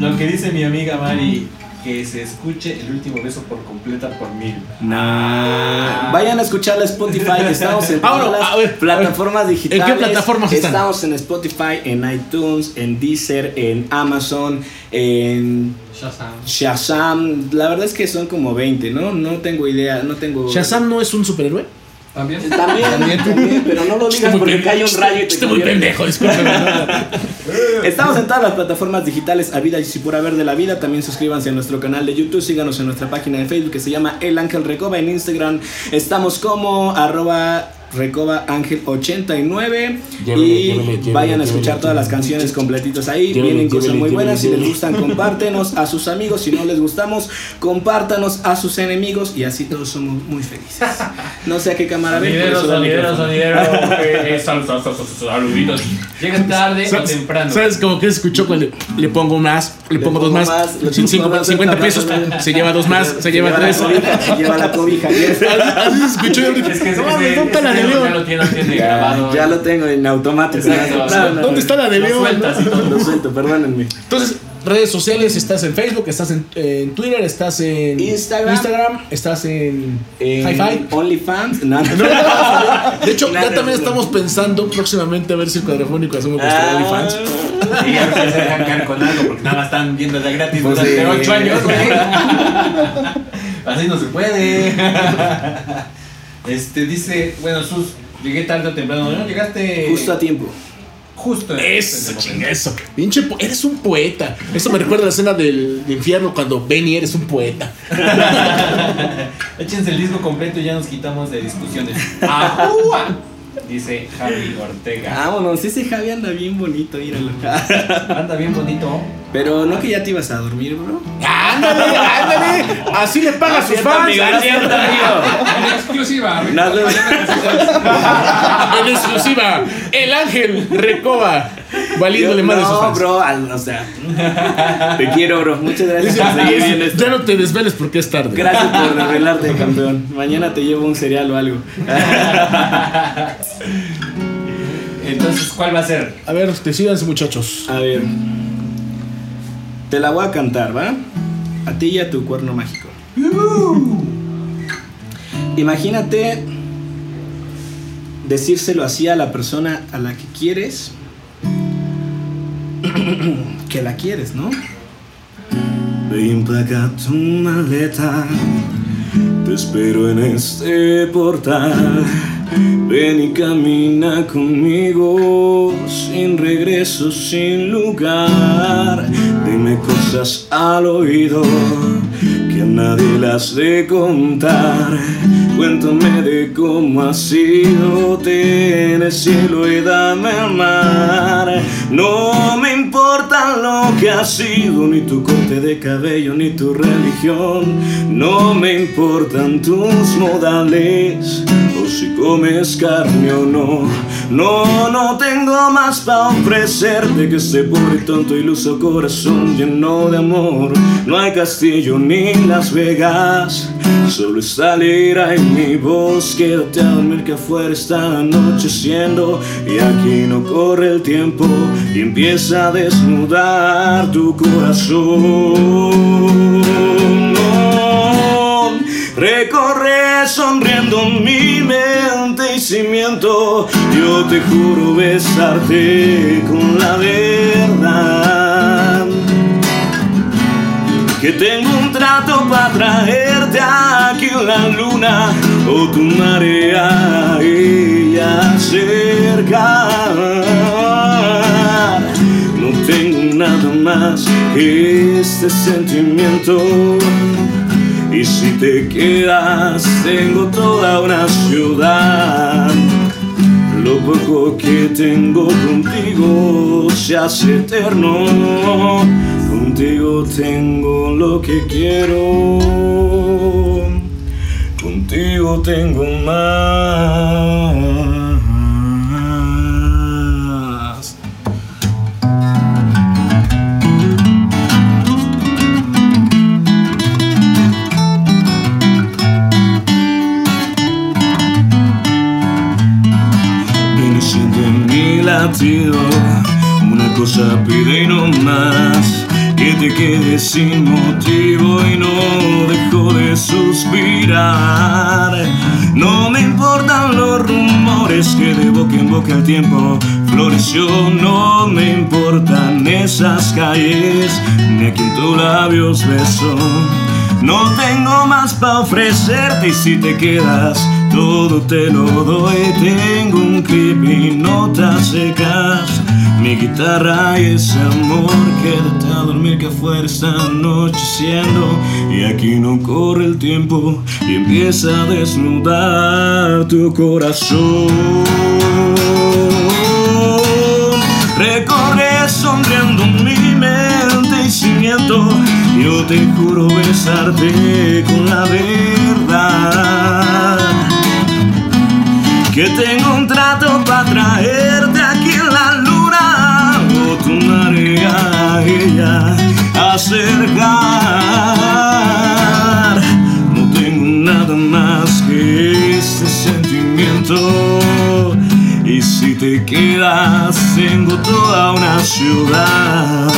Lo que dice mi amiga Mari, que se escuche el último beso por completa por mil. Nah. Vayan a escuchar la Spotify. Estamos en todas las a ver, plataformas digitales. ¿En qué plataformas están? Estamos en Spotify, en iTunes, en Deezer, en Amazon, en Shazam. Shazam. La verdad es que son como 20, ¿no? No tengo idea, no tengo. ¿Shazam no es un superhéroe? También. También, también, pero no lo digas porque cae un rayo y te chiste muy pendejo, discúlpeme. Estamos en todas las plataformas digitales, a vida y si por haber de la vida. También suscríbanse a nuestro canal de YouTube, síganos en nuestra página de Facebook que se llama El Ángel Recoba. En Instagram estamos como arroba Recoba Ángel 89 Llévele, y vayan a escuchar todas las canciones completitas ahí. Vienen cosas muy buenas. Si les gustan, compártenos a sus amigos. Si no les gustamos, compártanos a sus enemigos y así todos somos muy felices. No sé a qué cámara ver, pero Sonidero, suba el sonidero, micrófono. sonidero. Eh, eh, sal- sal- sal- sal- Saluditos. Llegan tarde o ¿Sabes- temprano. ¿Sabes como que se escuchó cuando le, pongo más, le, pongo dos más, más, le cin- pongo cinco- más, 50 otra pesos, se lleva dos más, se lleva tres. lleva la cobija. Así, se escuchó. Es que ese, "No mames, ese- ¿dónde está la ya León? lo tiene, lo tiene Ya, grabado. ya lo tengo en automático. Exacto. No, no, no. ¿Dónde está la de todo. Lo suelto, perdónenme. Entonces, redes sociales, estás en Facebook, estás en, en Twitter, estás en Instagram. estás en En Hi-Fi. OnlyFans. No, no. De hecho, Nada, ya también estamos pensando próximamente a ver si el cuadrofónico hacemos nuestro Ah. OnlyFans. Y ya se dejan caer con algo porque nada más están viendo de gratis Pues durante sí. 8 años, güey. Así no se puede. Este dice, bueno, Sus, llegué tarde o temprano. No, llegaste Justo a tiempo. justo Eso, chinga, eso. Pinche, po- eres un poeta. Eso me recuerda a la escena del infierno cuando Benny eres un poeta. Échense el disco completo y ya nos quitamos de discusiones. ¡Ajúa! Dice Javi Ortega. Vámonos, ese Javi anda bien bonito, míralo. Anda bien bonito. Pero no que ya te ibas a dormir, bro. Ándale, ándale. Así le paga a sus fans. En exclusiva. No, no. En exclusiva, el ángel Recoba. Valiéndole madre a sus No, bro, al- o sea. Te quiero, bro. Muchas gracias por seguir viendo esto. Ya no te desveles porque es tarde. Gracias por revelarte, campeón. Mañana te llevo un cereal o algo. Entonces, ¿cuál va a ser? A ver, decídanse muchachos. A ver. Te la voy a cantar, ¿va? A ti y a tu cuerno mágico. Imagínate decírselo así a la persona a la que quieres. que la quieres, ¿no? Ven acá tu maleta. Te espero en este portal. Ven y camina conmigo sin regreso, sin lugar. Dime cosas al oído que a nadie las de contar. Cuéntame de cómo ha sido en el cielo y dame el mar. No me importa lo que ha sido, ni tu corte de cabello, ni tu religión. No me importan tus modales, o si comes carne o no. No, no tengo más para ofrecerte que este pobre tonto iluso corazón lleno de amor. No hay castillo ni Las Vegas, solo está lira en mi voz. Quédate a dormir que afuera está anocheciendo y aquí no corre el tiempo y empieza a desnudar tu corazón. Recorre sonriendo mi mente y cimiento. Yo te juro besarte con la verdad. Que tengo un trato para traerte aquí la luna o tu marea y acercar. No tengo nada más que este sentimiento. Y si te quedas, tengo toda una ciudad. Lo poco que tengo contigo se hace eterno. Contigo tengo lo que quiero. Contigo tengo más. Una cosa pide y no más. Que te quedes sin motivo y no dejo de suspirar. No me importan los rumores que de boca en boca el tiempo floreció. No me importan esas calles Ni a quien tus labios besó no tengo más para ofrecerte y si te quedas, todo te lo doy. Tengo un clip y notas secas, mi guitarra y ese amor. Quédate a dormir que afuera está anocheciendo y aquí no corre el tiempo y empieza a desnudar tu corazón. Recorre sonriendo mi mente y cimiento. Yo te juro besarte con la verdad. Que tengo un trato para traerte aquí en la luna. O tu marea ella acercar. No tengo nada más que este sentimiento. Y si te quedas, tengo toda una ciudad.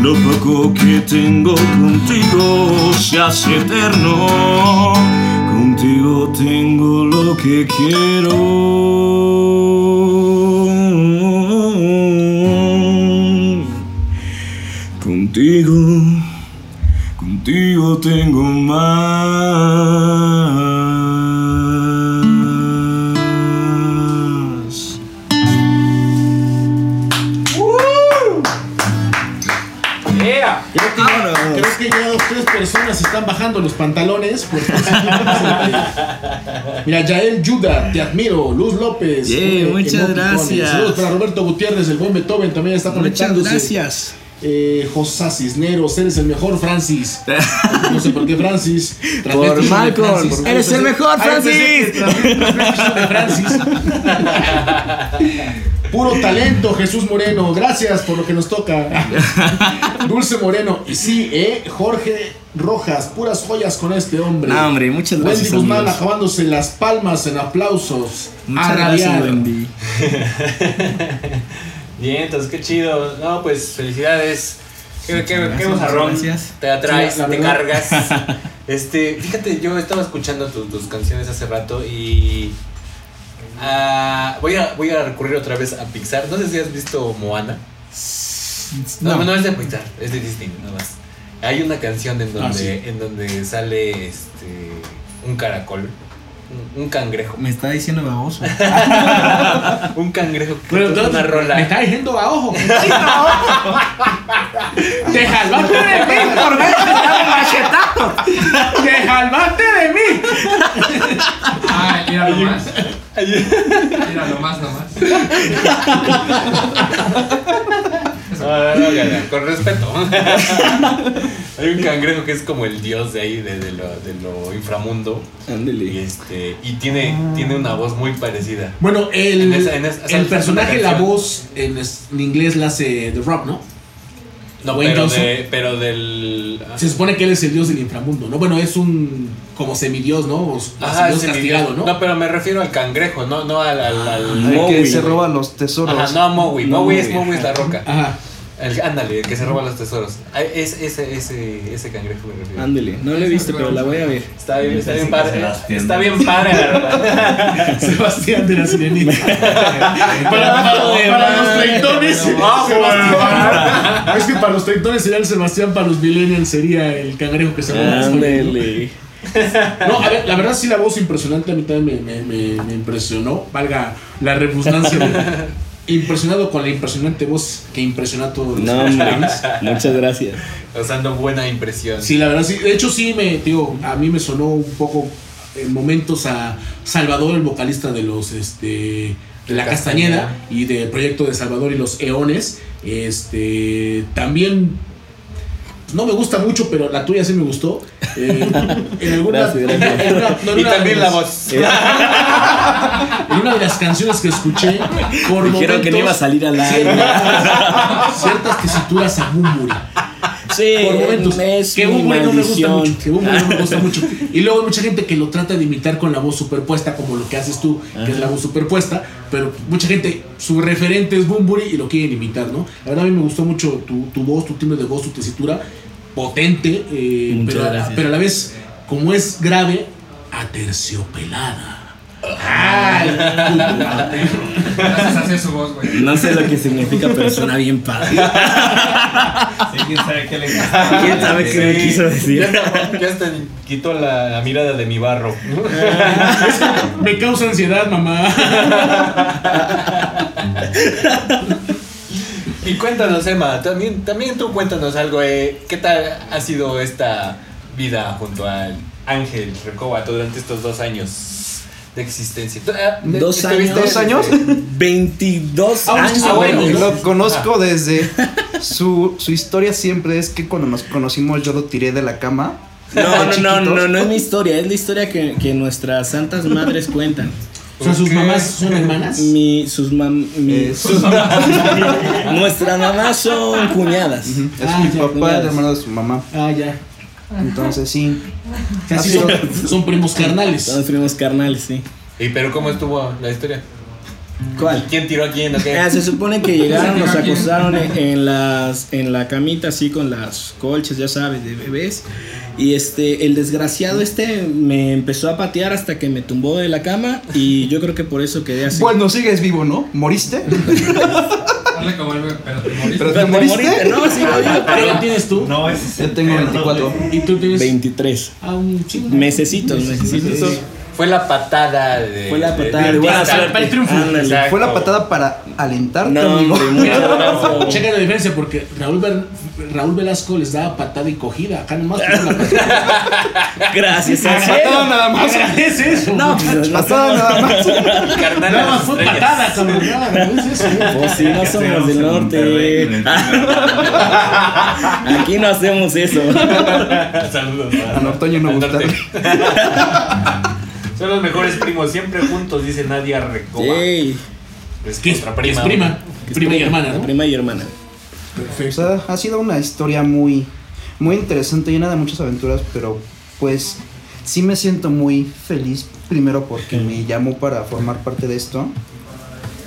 Lo poco que tengo contigo se hace eterno. Contigo tengo lo que quiero. Contigo, contigo tengo más. Personas están bajando los pantalones. porque- Mira, Yael Yuda, te admiro. Luz López. Yeah, eh, muchas gracias. Saludos para Roberto Gutiérrez, el buen Beethoven también está Muchas conectándose. gracias. Eh, José Cisneros, eres el mejor Francis. No sé por qué Francis. Por Malcolm. Francis. Eres el mejor, ah, Francis. Puro talento, Jesús Moreno. Gracias por lo que nos toca. Dulce Moreno. Y sí, ¿eh? Jorge Rojas. Puras joyas con este hombre. No, hombre, muchas Wendy gracias. Guzmán amigos. acabándose las palmas en aplausos. Muchas a gracias. Wendy. Bien, entonces qué chido. No, pues felicidades. Qué, qué, qué. Te atraes, Sí, te verdad. cargas. Este, fíjate, yo estaba escuchando tus, tus canciones hace rato y ah, voy a voy a recurrir otra vez a Pixar. No sé si has visto Moana. No, no, No. es de Pixar, es de Disney nada más. Hay una canción en donde Ah, sí. en donde sale este un caracol, un, un cangrejo, Me está diciendo baboso. un cangrejo que Pero toca una entonces, rola. Me está diciendo a ojo. Te salvaste de mí, por Te salvaste de mí. Ah, mira nomás. Mira nomás, nomás. No, no, no, no, no, con respeto. Hay un cangrejo que es como el dios de ahí, de, de lo, de lo inframundo. Y, Ándele. este, y tiene, tiene una voz muy parecida. Bueno, el, En esa- en esa- el ¿sabes personaje, la voz en, es- en inglés la hace The Rock, ¿no? No, pero, Johnson. de, pero del. Se supone que él es el dios del inframundo, ¿no? Bueno, es un como semidios, ¿no? O Ajá, castigado. ¿no? No, pero me refiero al cangrejo, no, no al. al, al- Ah, que se roba los tesoros. Ajá, no a Mowi. Mowi es. Mowi es la roca. Ajá. El, ándale, el que se roba los tesoros. Ah, Es, ese, ese, ese cangrejo me refiero. Ándele. No lo he visto, pero la voy a ver. Está bien, está bien padre. Sebastián. Está bien padre la rola. Sebastián de la Sirenita. para, para- para los treintones. Sebastián. Es que para los treintones sería el Sebastián, para los millennials sería el cangrejo que se roba las joyas, ¿no? No, a ver, la verdad sí la voz impresionante a mí también me, me, me- me impresionó, valga la redundancia. Impresionado con la impresionante voz que impresionó a todos los No. Muchas gracias. Causando buena impresión. Sí, la verdad sí. De hecho sí me, digo, a mí me sonó un poco en momentos a Salvador, el vocalista de los, este, de la Castañeda. Castañeda y del proyecto de Salvador y los Eones. Este, también no me gusta mucho, pero la tuya sí me gustó. Eh, en alguna, Gracias, gracias. en una- no, en Y también la las- voz. En una de las canciones que escuché, por Dijeron que no iba a momentos, salir al aire. ciertas, ciertas tesituras a Bumburi. Sí, Por momentos. es que Bumburi no me gusta mucho. Que Bumburi no me gusta mucho. Y luego hay mucha gente que lo trata de imitar con la voz superpuesta, como lo que haces tú, que es la voz superpuesta. Pero mucha gente, su referente es Bumburi y lo quieren imitar, ¿no? La verdad a mí me gustó mucho tu, tu voz, tu timbre de voz, tu tesitura. Potente, eh, pero, a- pero a la vez, como es grave, aterciopelada. Ay, Gracias a hacer su voz, güey. No sé lo que significa, pero suena bien padre. Sí, quién sabe qué le ¿Quién sabe qué me quiso Ya decir? ya hasta quito la, la mirada de mi barro. me causa ansiedad, mamá. Y cuéntanos, Emma, también, también tú cuéntanos algo. eh, ¿Qué tal ha sido esta vida junto al Ángel Recoba durante estos dos años de existencia? Ah, ¿Dos años? ¿Dos años? 22 Ah, años. ah, bueno. Lo conozco desde. Su, su historia siempre es que cuando nos conocimos yo lo tiré de la cama. No, no, no, no, no es mi historia, es la historia que, que nuestras santas madres cuentan. Sea, sus mamás son hermanas. Mi, sus mam, mi- Eh, sus- nuestras mamás son cuñadas. Es Ah, mi ya, papá, cuñadas. el hermano de su mamá. Ah, ya. Entonces sí. Casi son, primos carnales. Son primos carnales, sí. ¿Y pero cómo estuvo la historia? ¿Cuál? ¿Quién tiró a quién? Ah, se supone que llegaron, nos acostaron en, en las en la camita así con las colchas, ya sabes, de bebés. Y este, el desgraciado este me empezó a patear hasta que me tumbó de la cama y yo creo que por eso quedé así. Bueno, sigues vivo, ¿no? ¿Moriste? Como el pero te moriste. Pero te te moriste. No, sí, lo digo, ¿Pero qué tienes tú? No, es Yo tengo perro, 24. güey. ¿Y tú tienes? 23 Ah, un chingo. mesecitos, mesecitos. Fue la patada de. Fue la patada de- para el triunfo. Fue la patada para alentarte, No, amigo. Checa la diferencia porque Raúl, Velasco les daba patada y cogida. Acá nomás. Gracias, Patada nada más. es eso? No, no, Patada nada más. Nada más fue patada, cabrón. Pues sí, no somos del norte. Aquí no hacemos eso. Saludos. A Nortoño no gusta. Son los mejores primos, siempre juntos, dice Nadia Recoba. Ey, Es Que es prima. prima. Es prima. Prima y hermana, ¿no? Prima y hermana. O Perfecto. sea, ha sido una historia muy, muy interesante, llena de muchas aventuras, pero pues sí me siento muy feliz, primero porque me llamó para formar parte de esto.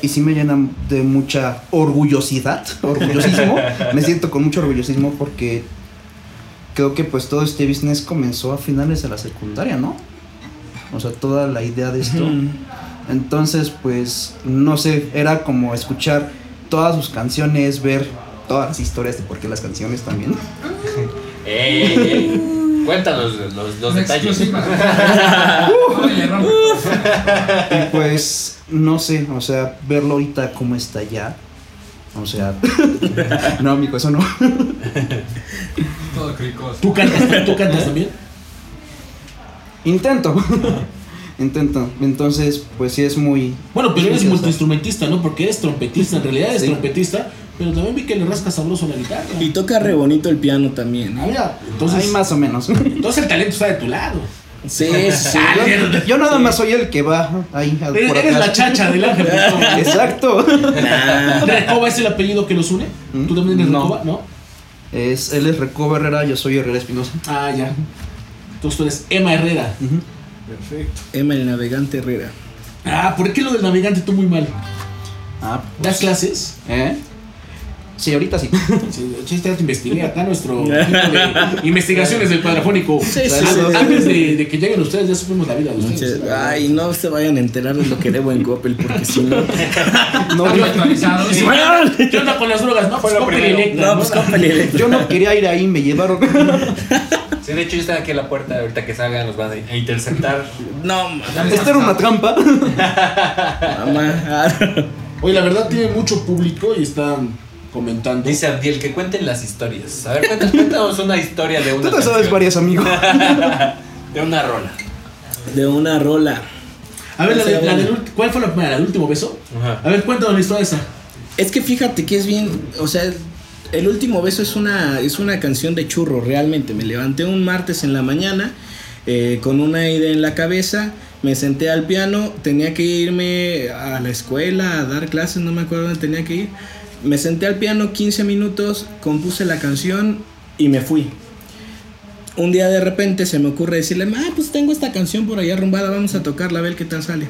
Y sí me llena de mucha orgullosidad, orgullosismo. me siento con mucho orgullosismo porque creo que pues todo este business comenzó a finales de la secundaria, ¿no? O sea, toda la idea de esto. Entonces, pues, no sé, era como escuchar todas sus canciones, ver todas las historias de por qué las canciones también. ¡Ey, ey, ey! Cuéntanos los, los detalles. Le rompe. Y pues, no sé, o sea, verlo ahorita como está ya. O sea, no, amigo, eso no. Todo cricoso. ¿Tú cantas, ¿Tú cantas también? Intento. Intento. Entonces, pues sí es muy. Bueno, pero eres multiinstrumentista, ¿no? Porque eres trompetista, en realidad eres Sí. trompetista, pero también vi que le rascas sabroso la guitarra. Y toca re bonito el piano también. Ah, mira, entonces, Hay más o menos. entonces el talento está de tu lado. Sí, sí. Yo, yo nada más soy el que va ahí al- Eres, por eres la chacha del ángel. Exacto. Nah. ¿Recoba es el apellido que los une? ¿Tú también eres No. Recoba? ¿No? Es, él es Recoba Herrera, yo soy Herrera Espinosa. Ah, ya. Entonces tú eres Emma Herrera. Perfecto. Emma el navegante Herrera. Ah, ¿por qué lo del navegante tú muy mal? Ah, ¿Das clases? ¿eh? Sí, ahorita sí. Sí, ya te investigué acá nuestro equipo de investigaciones del cuadrafónico. Sí, sí. Antes de, de que lleguen ustedes, ya supimos la vida de ustedes. Muchas- Ay, no se vayan a enterar de lo que debo en Coppel, porque si no. No, Están yo, actualizados. Sí. ¿Qué onda con las drogas? No, pues Coppel. Electra, No, ¿no? pues Coppel Electra. yo no quería ir ahí, me llevaron. Sí, de hecho, yo estaba aquí en la puerta. Ahorita que salgan, nos van a interceptar. No, Esta era una trampa. mamá. Oye, la verdad tiene mucho público y están comentando. Dice Abdiel que cuenten las historias. A ver, cuéntanos, cuéntanos una historia de una. Tú te sabes canción. varias, amigo. De una rola. De una rola. A ver, la de- la del ulti- ¿cuál fue la primera? ¿La del último beso? Ajá. A ver, cuéntanos la historia esa. Es que fíjate que es bien, o sea, el último beso es una, es una canción de churro, realmente. Me levanté un martes en la mañana eh, con una idea en la cabeza, me senté al piano, tenía que irme a la escuela a dar clases, no me acuerdo dónde tenía que ir. Me senté al piano 15 minutos, compuse la canción y me fui. Un día de repente se me ocurre decirle, ah, pues tengo esta canción por allá rumbada, vamos a tocarla, a ver qué tal sale.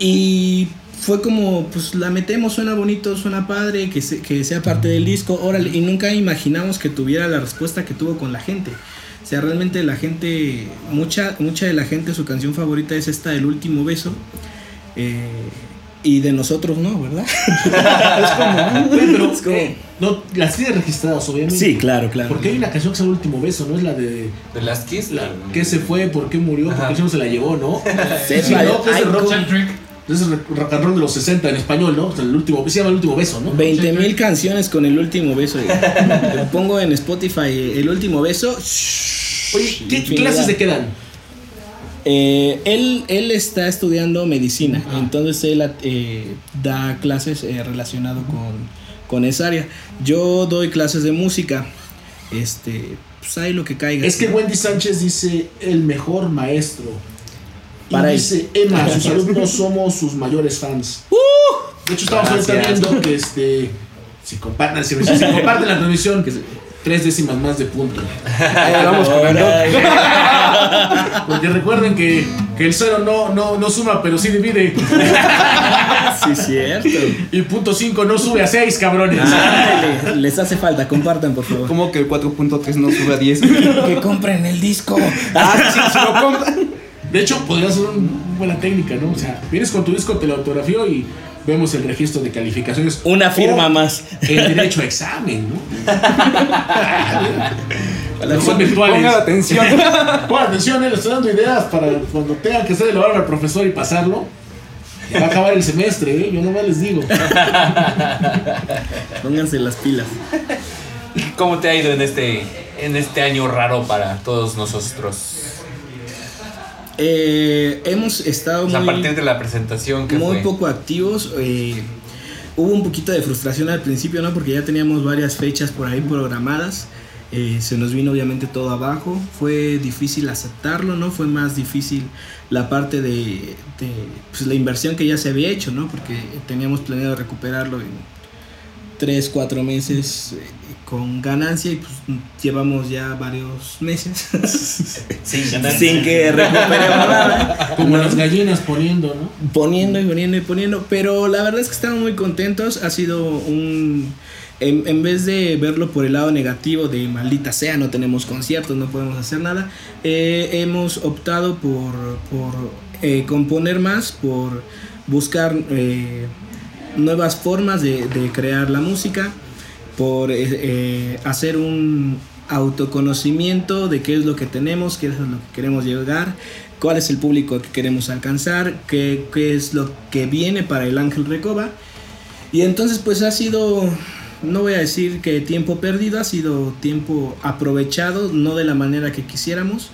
Y fue como, pues la metemos, suena bonito, suena padre, que, se- que sea parte del disco, órale. Y nunca imaginamos que tuviera la respuesta que tuvo con la gente. O sea, realmente la gente, mucha, mucha de la gente, su canción favorita es esta, El último beso. Eh, y de nosotros no, ¿verdad? es como... Pero es como- eh, no, las tienes registradas, obviamente. Sí, claro, claro. Porque hay una canción que es el último beso, ¿no? Es la de De las Kiss. la, ¿Qué se fue? ¿Por qué murió? ¿Por Ajá. qué no se la llevó, no? Sí, Sí, ¿no? Que es hay el rock, Check trick. Es el rock and roll de los 60 en español, ¿no? O sea, el último, se llama el último beso, ¿no? 20 mil canciones con el último beso. Le Pongo en Spotify el último beso. Oye, ¿qué Infinidad. clases de qué dan? Eh, él, él está estudiando medicina, entonces él eh, da clases eh, relacionado con, con esa área. Yo doy clases de música. Este, pues ahí lo que caiga. Es que Wendy Sánchez dice el mejor maestro. Y Para él. dice, Emma, sus alumnos somos sus mayores fans. de hecho, estamos ahorita viendo que este. Si comparten, si, si comparten la transmisión, que es tres décimas más de punto. Ahí vamos con. Porque recuerden que, que el cero no, no, no suma, pero sí divide. Sí, cierto. Y punto 5 no sube a 6, cabrones. Ándale, les hace falta, compartan por favor. ¿Cómo que el 4.3 no sube a 10? Que compren el disco. ah, sí, se lo compran. De hecho, podría ser una buena técnica, ¿no? O sea, vienes con tu disco, te lo autografío y vemos el registro de calificaciones. Una firma O más. El derecho a examen, ¿no? Las son virtuales. Pongan atención. Pongan atención, eh, le estoy dando ideas para cuando tengan que hacer el al profesor y pasarlo. Va a acabar el semestre, ¿eh? Yo nomás les digo. Pónganse las pilas. ¿Cómo te ha ido en este, en este año raro para todos nosotros? Eh, hemos estado O sea, a muy- partir de la presentación que muy fue. poco activos. eh, hubo un poquito de frustración al principio, ¿no? Porque ya teníamos varias fechas por ahí programadas. eh, se nos vino obviamente todo abajo. Fue difícil aceptarlo, ¿no? Fue más difícil la parte de, de, pues, la inversión que ya se había hecho, ¿no? Porque teníamos planeado recuperarlo en 3, 4 meses eh, con ganancia y pues llevamos ya varios meses Sin sin que recuperemos nada. Como las gallinas poniendo, ¿no? poniendo y poniendo y poniendo. Pero la verdad es que estamos muy contentos. Ha sido un. En, en vez de verlo por el lado negativo de maldita sea, no tenemos conciertos, no podemos hacer nada, eh, hemos optado por, por eh, componer más, por buscar eh, nuevas formas de, de crear la música, por eh, eh, hacer un autoconocimiento de qué es lo que tenemos, qué es lo que queremos llegar, cuál es el público que queremos alcanzar, qué, qué es lo que viene para el Ángel Recoba. Y entonces pues ha sido, no voy a decir que tiempo perdido, ha sido tiempo aprovechado, no de la manera que quisiéramos,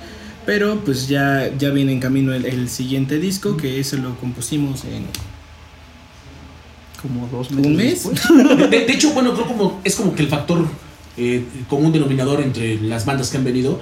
pero pues ya, ya viene en camino el, el siguiente disco, que ese lo compusimos en Como dos meses. un mes. después. De, de hecho, bueno, creo como es como que el factor eh, común denominador entre las bandas que han venido,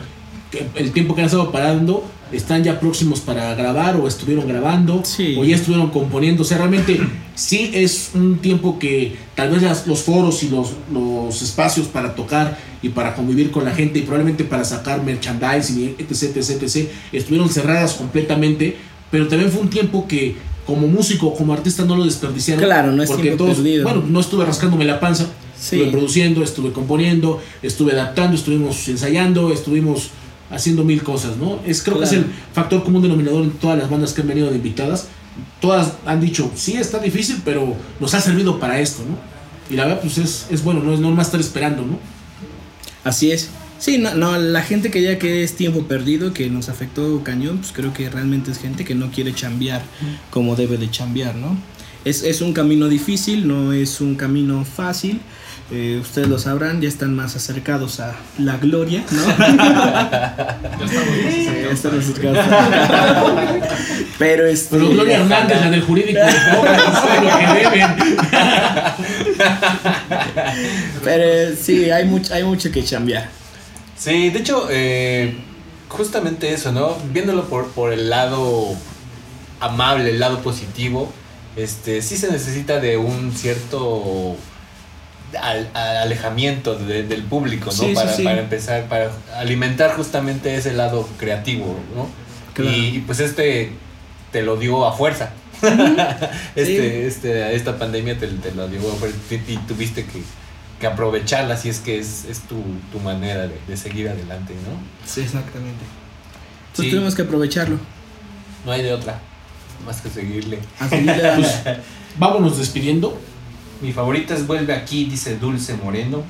que el tiempo que han estado parando, están ya próximos para grabar o estuvieron grabando Sí. o ya estuvieron componiendo. O sea, realmente sí es un tiempo que tal vez las- los foros y los, los espacios para tocar y para convivir con la gente y probablemente para sacar merchandising etc, etc, etc, estuvieron cerradas completamente, pero también fue un tiempo que como músico, como artista no lo desperdiciaron. Claro, no es porque todos, perdido. bueno, no estuve rascándome la panza, Sí. estuve produciendo, estuve componiendo, estuve adaptando, estuvimos ensayando, estuvimos haciendo mil cosas, ¿no? Es creo que es el factor común denominador en todas las bandas que han venido de invitadas. Todas han dicho, sí, está difícil, pero nos ha servido para esto, ¿no? Y la verdad, pues es, es bueno, no es normal estar esperando, ¿no? Así es. Sí, no, no, la gente que ya que es tiempo perdido, que nos afectó cañón, pues creo que realmente es gente que no quiere chambear como debe de chambear, ¿no? Es, es un camino difícil, no es un camino fácil. eh, ustedes lo sabrán, ya están más acercados a la gloria, ¿no? Ya estamos más Ya acercados están para- acercados. Pero este. Pero Gloria Hernández, la del jurídico, lo que deben. Pero sí, hay mucho, hay mucho que chambear. Sí, de hecho, eh, justamente eso, ¿no? Viéndolo por, por el lado amable, el lado positivo, este, sí se necesita de un cierto al- al- alejamiento de- del público, ¿no? Sí, para, sí. para empezar, para alimentar justamente ese lado creativo, ¿no? Claro. Y, y, pues este te lo dio a fuerza. este, este, esta pandemia te, te lo dio a fuerza y tuviste que, que aprovecharla si es que es, es tu, tu manera de, de seguir adelante, ¿no? Sí, exactamente. Entonces Sí. tuvimos que aprovecharlo. No hay de otra, más que seguirle. A seguirle dando. Vámonos despidiendo. Mi favorita es Vuelve aquí, dice Dulce Moreno.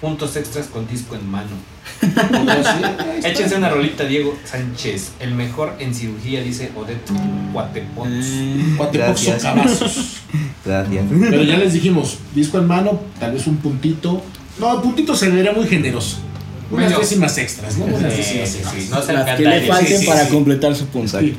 Puntos extras con disco en mano. Échense una rolita, Diego Sánchez. El mejor en cirugía, dice Odette Guatepons. Eh, Cuatepox Gracias. cabazos. Gracias. Pero ya les dijimos, disco en mano, tal vez un puntito. No, puntito se vería muy generoso. Unas décimas extras, ¿no? Unas Sí, décimas extras. sí, no sean las que le falten Sí, sí, para sí. completar su punto. Sí.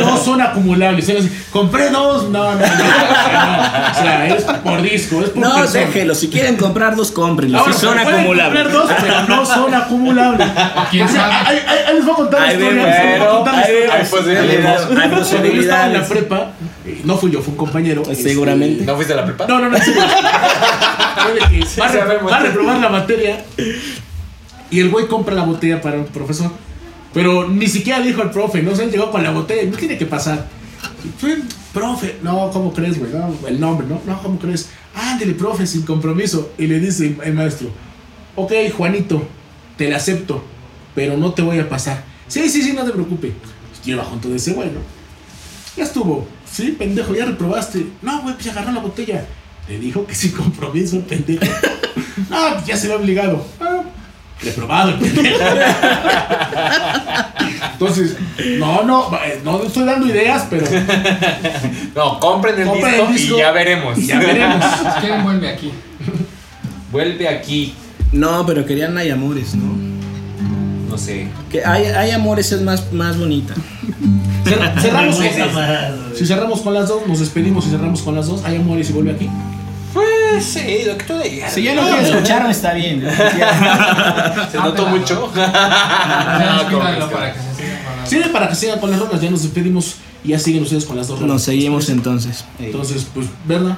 No son acumulables. Compré dos. No, no, no. O sea, es por disco. Es por No, persona. déjelo. Si quieren comprar dos, cómprenlos. Ahora, Si son acumulables. comprar dos, pero no son acumulables. ¿Quién O sea, sabe? ahí, ahí- ahí les voy a contar la Ahí historia. vemos, les voy a contar la ahí historia. vemos. Hay posibilidades. En la prepa, eh, no fui yo, fue un compañero. este, Seguramente. ¿No fuiste a la prepa? No, no, no. va a reprobar la materia y el güey compra la botella para el profesor. Pero ni siquiera dijo al profe, no se él llegó con la botella no tiene que pasar. Profe, no, ¿cómo crees, güey? No, el nombre, ¿no? No, ¿cómo crees? Ándele, profe, sin compromiso. Y le dice el maestro, ok, Juanito, te la acepto, pero no te voy a pasar. Sí, sí, sí, no te preocupes. Lleva junto de ese güey, ¿no? Ya estuvo. Sí, pendejo, ya reprobaste. No, güey, pues agarró la botella. Le dijo que sin compromiso, pendejo. no, pues ya se ve obligado. Ah, reprobado el pendejo. Entonces, no, no, eh, no estoy dando ideas, pero No, compren el, Compren disco, el disco y ya veremos. ya veremos. Quieren, vuelve aquí. Vuelve aquí. No, pero querían Hay Amores, ¿no? No sé. Que hay, hay Amores es más, más bonita. Cer- cerramos con, si cerramos con las dos, nos despedimos y cerramos con las dos. Hay amores y vuelve aquí. Que tú digas. Si ya no quiere escucharme, está bien. Se notó mucho. Ah, No, ¿cómo quítalo es que para que sigan con las rolas, ya nos despedimos y ya siguen ustedes con las dos rolas. Nos seguimos entonces. Entonces, pues, Berna.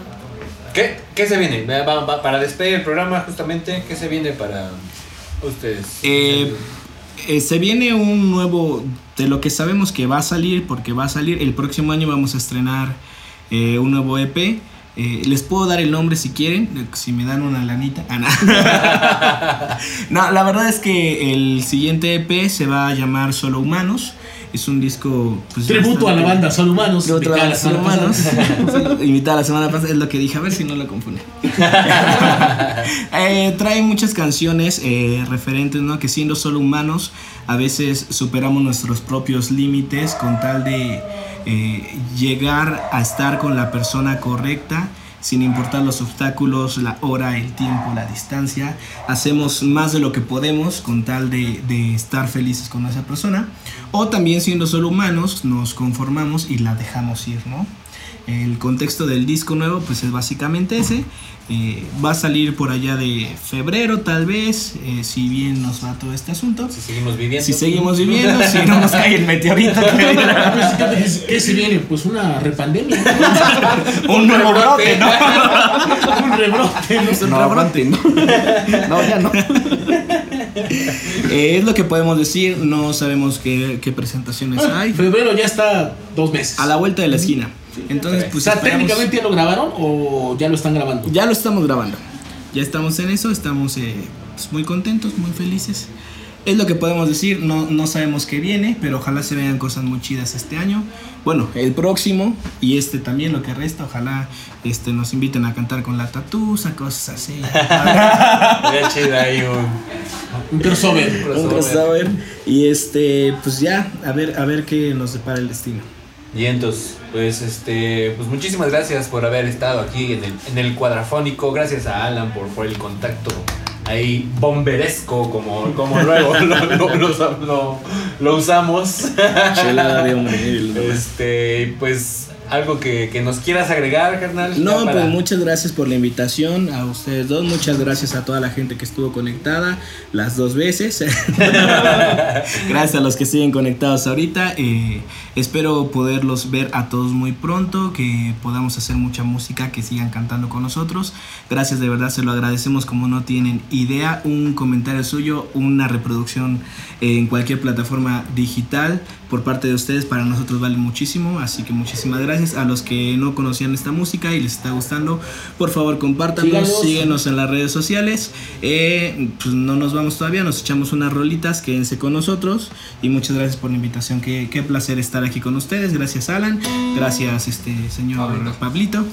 ¿Qué, ¿Qué se viene? Va- va- va- para despedir el programa, justamente, ¿qué se viene para ustedes? Eh, eh, se viene un nuevo, de lo que sabemos que va a salir, porque va a salir, el próximo año vamos a estrenar eh, un nuevo EP. Eh, les puedo dar el nombre si quieren, si me dan una lanita. Ah, no. No, la verdad es que el siguiente EP se va a llamar Solo Humanos. Es un disco... pues, Tributo a la banda, son humanos. Tributo a de la Son semana Humanos. Invitada la semana pasada, es lo que dije, a ver si no lo confunde. Eh, trae muchas canciones eh, referentes, ¿no? Que siendo solo humanos, a veces superamos nuestros propios límites con tal de eh, llegar a estar con la persona correcta. Sin importar los obstáculos, la hora, el tiempo, la distancia, hacemos más de lo que podemos con tal de, de estar felices con esa persona. O también siendo solo humanos, nos conformamos y la dejamos ir, ¿no? El contexto del disco nuevo pues es básicamente ese. Eh, va a salir por allá de febrero tal vez, eh, si bien nos va todo este asunto. Si seguimos viviendo. Si seguimos viviendo, si no nos cae el meteorito. que ¿qué- ¿Qué se viene? Pues una repandemia. Un nuevo brote, ¿no? un rebrote. No No, aguante, no. No, ya no. Eh, es lo que podemos decir, no sabemos qué, qué presentaciones Ah, hay. Febrero ya está dos meses. A la vuelta de la esquina. Entonces, o pues sea, esperamos- técnicamente ya lo grabaron o ya lo están grabando. Ya lo estamos grabando. Ya estamos en eso, estamos eh, pues, muy contentos, muy felices. Es lo que podemos decir, no, no sabemos qué viene, pero ojalá se vean cosas muy chidas este año. Bueno, el próximo y este también, lo que resta, ojalá este, nos inviten a cantar con la tatusa, cosas así. Sería chido ahí un. Un crossover. Un crossover. Y este, pues ya, a ver, a ver qué nos depara el destino. Y entonces, pues este, pues muchísimas gracias por haber estado aquí en el, en el cuadrafónico. Gracias a Alan por, por el contacto ahí bomberesco, como, como luego lo, lo- lo- usamos. Chelada de hombre. Este, pues algo que, que nos quieras agregar, carnal. No, Ya para- pues muchas gracias por la invitación a ustedes dos. Muchas gracias a toda la gente que estuvo conectada las dos veces. gracias a los que siguen conectados ahorita. Eh, espero poderlos ver a todos muy pronto, que podamos hacer mucha música, que sigan cantando con nosotros. Gracias, de verdad, se lo agradecemos como no tienen idea. Un comentario suyo, una reproducción en cualquier plataforma digital por parte de ustedes para nosotros vale muchísimo. Así que muchísimas gracias a los que no conocían esta música y les está gustando. Por favor, compártanos, síguenos en las redes sociales. Eh, pues no nos vamos todavía, nos echamos unas rolitas, quédense con nosotros. Y muchas gracias por la invitación. Qué, qué placer estar aquí con ustedes. Gracias, Alan. Gracias, este señor Pablito.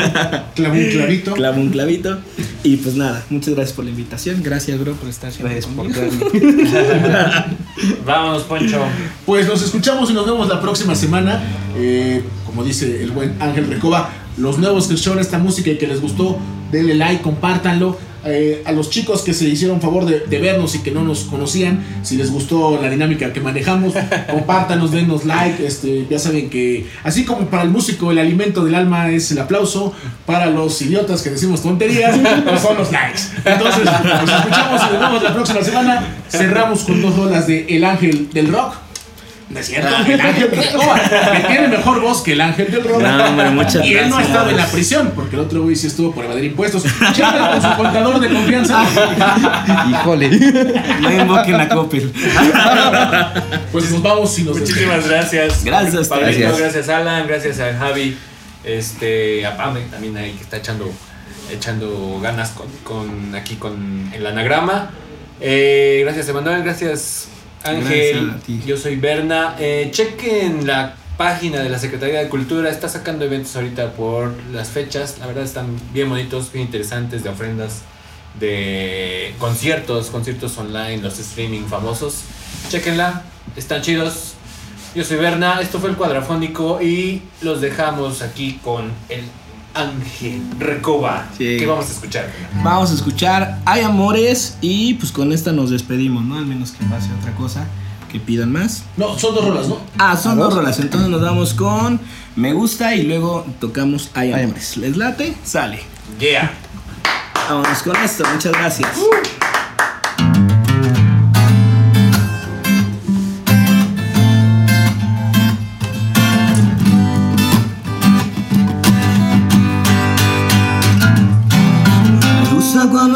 Clavo un clavito. Clavo un clavito. Y pues nada, muchas gracias por la invitación. Gracias, bro, por estar siempre Gracias por conmigo. Vámonos, Poncho. Pues nos escuchamos y nos vemos la próxima semana. Eh, como dice el buen Ángel Recoba, los nuevos que escucharon esta música y que les gustó, denle like, compártanlo. Eh, a los chicos que se hicieron favor de, de vernos y que no nos conocían, si les gustó la dinámica que manejamos, compártanos, denos like. Este, ya saben que, así como para el músico el alimento del alma es el aplauso, para los idiotas que decimos tonterías, pues son los likes. Entonces, nos escuchamos y nos vemos la próxima semana. Cerramos con dos rolas de El Ángel del Rock. No es cierto, el ángel del rock, que tiene mejor voz que el ángel del rock. No, hombre, muchas y él no ha estado en la prisión, porque el otro güey sí estuvo por evadir impuestos. Chécalo con su contador de confianza. Híjole. No invoquen a Coppel. Pues nos vamos y nos Muchísimas gracias. Gracias. Pablito, Gracias. gracias Alan, gracias a Javi, este, a Pame también ahí que está echando, echando ganas con, con aquí con el anagrama. Eh, gracias Emanuel, gracias Ángel, yo soy Berna. Eh, chequen la página de la Secretaría de Cultura, está sacando eventos ahorita por las fechas, la verdad están bien bonitos, bien interesantes, de ofrendas, de conciertos, conciertos online, los streaming famosos. Chequenla, están chidos. Yo soy Berna, esto fue el cuadrafónico y los dejamos aquí con el Ángel Recoba. Sí. ¿Qué vamos a escuchar? Vamos a escuchar Hay Amores y pues con esta nos despedimos, ¿no? Al menos que pase otra cosa, que pidan más. No, son dos rolas, ¿no? Ah, son dos rolas, entonces nos vamos con Me Gusta y luego tocamos Hay Amores. ¿Les late? Sale. Yeah. Vámonos con esto, muchas gracias. Me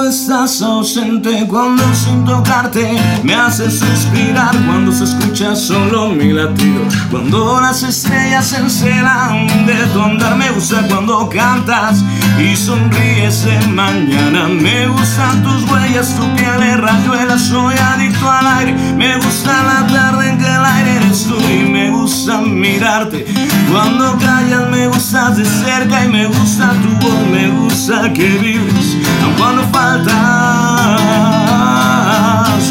estás ausente, cuando sin tocarte. Me haces suspirar, cuando se escucha solo mi latido, cuando las estrellas se encelan de tu andar, me gusta cuando cantas y sonríes en mañana, me gustan tus huellas, tu piel de rayuela, soy adicto al aire, me gusta la tarde en que el aire eres tú y me gusta mirarte, cuando callas me gustas de cerca y me gusta tu voz, me gusta que vives, cuando faltas,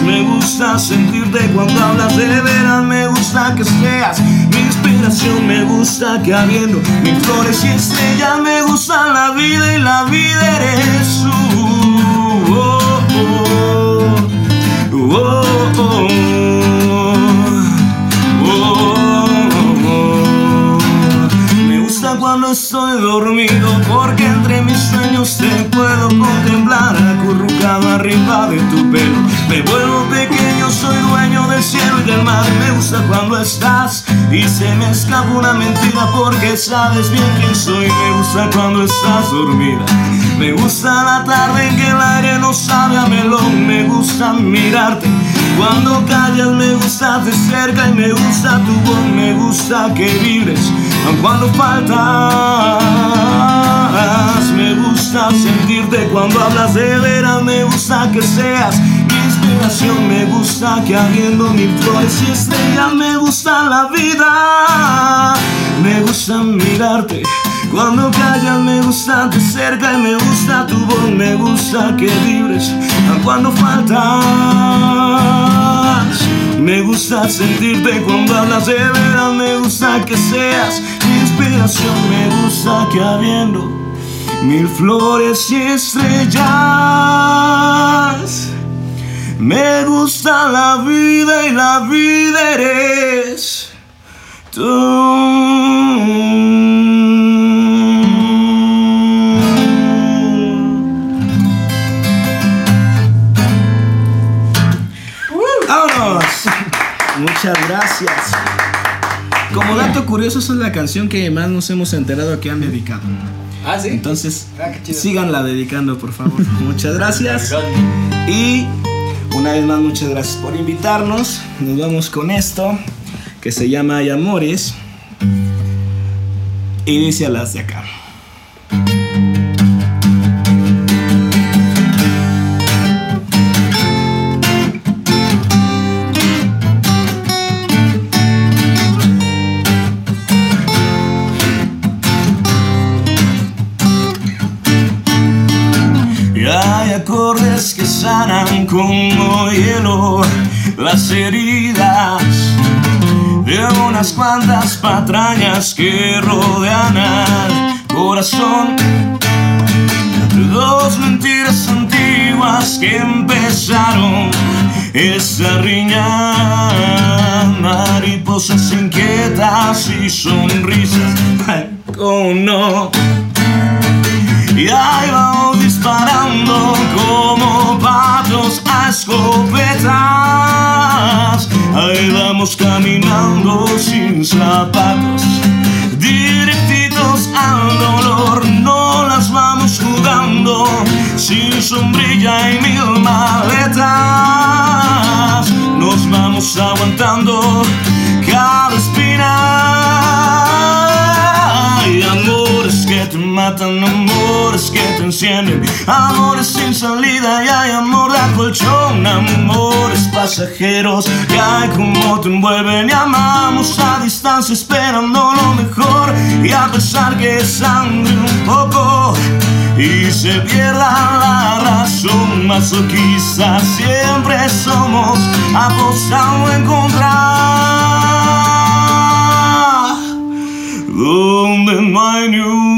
me gusta sentirte cuando hablas de veras, me gusta que seas mi inspiración, me gusta que habiendo mil flores y estrellas, me gusta la vida y la vida eres tú. Oh, oh, oh, oh, oh, cuando estoy dormido porque entre mis sueños te puedo contemplar acurrucado arriba de tu pelo. Me vuelvo pequeño, soy dueño del cielo y del mar. Me gusta cuando estás y se me escapa una mentira porque sabes bien quién soy. Me gusta cuando estás dormida. Me gusta la tarde en que el aire no sabe a melón. Me gusta mirarte. Cuando callas me gusta de cerca y me gusta tu voz, me gusta que vibres, aun cuando faltas. Me gusta sentirte cuando hablas de veras, me gusta que seas mi inspiración, me gusta que habiendo mil flores y estrellas, me gusta la vida, me gusta mirarte. Cuando callas me gusta de cerca y me gusta tu voz, me gusta que vibres, cuando faltas. Me gusta sentirte cuando hablas de veras, me gusta que seas mi inspiración, me gusta que habiendo mil flores y estrellas. Me gusta la vida y la vida eres tú. Muchas gracias. Como dato curioso, esa es la canción que más nos hemos enterado que han dedicado. Ah, sí. Entonces, Ah, síganla dedicando, por favor. Muchas gracias. Y una vez más, muchas gracias por invitarnos. Nos vamos con esto que se llama Hay Amores. Y dice a las de acá. Acordes que sanan como hielo las heridas de unas cuantas patrañas que rodean al corazón. Dos mentiras antiguas que empezaron esa riña. Mariposas inquietas y sonrisas. Cómo no. Y ahí vamos escopetas. Ahí vamos caminando sin zapatos, directitos al dolor. No las vamos jugando sin sombrilla y mil maletas. Nos vamos aguantando cada espina. Matan, amores que te encienden, amores sin salida y hay amor de colchón, amores pasajeros que hay como te envuelven. Y amamos a distancia esperando lo mejor. Y a pesar que sangre un poco y se pierda la razón masoquista siempre somos apostando a encontrar donde no hay ni un.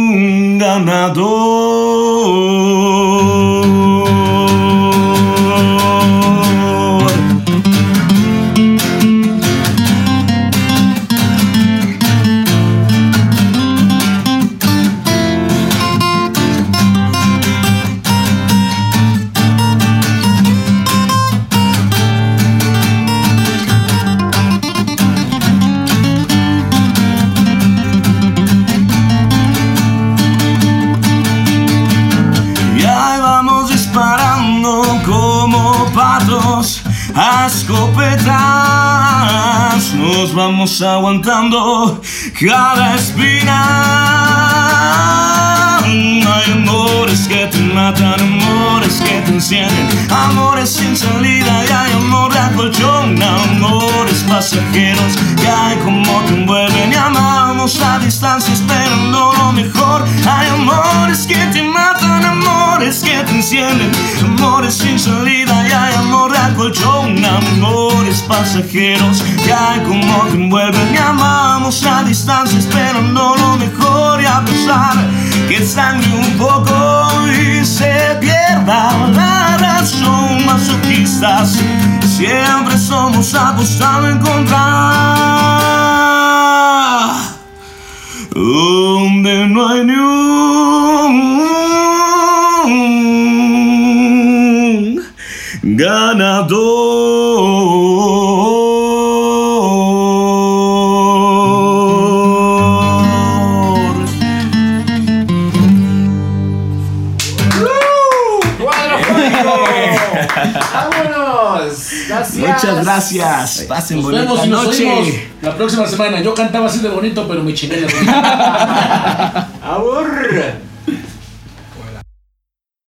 Unidos a nos vamos aguantando cada espina. Hay amores que te matan, amores que te encienden, amores sin salida y hay amor de colchón, amores pasajeros que hay como te envuelven y amamos a distancia esperando lo mejor. Hay amores que te matan, amores que te encienden, amores sin salida y hay amor de colchón, amores pasajeros que hay como te envuelven y amamos a distancia esperando lo mejor y a pesar que sangre un poco y se pierda la razón masoquistas siempre somos apostando a encontrar donde no hay ni un ganador. Muchas gracias. Pasen Nos bonita vemos y nos noche. oímos la próxima semana. Yo cantaba así de bonito, pero mi chinela. ¡Abur!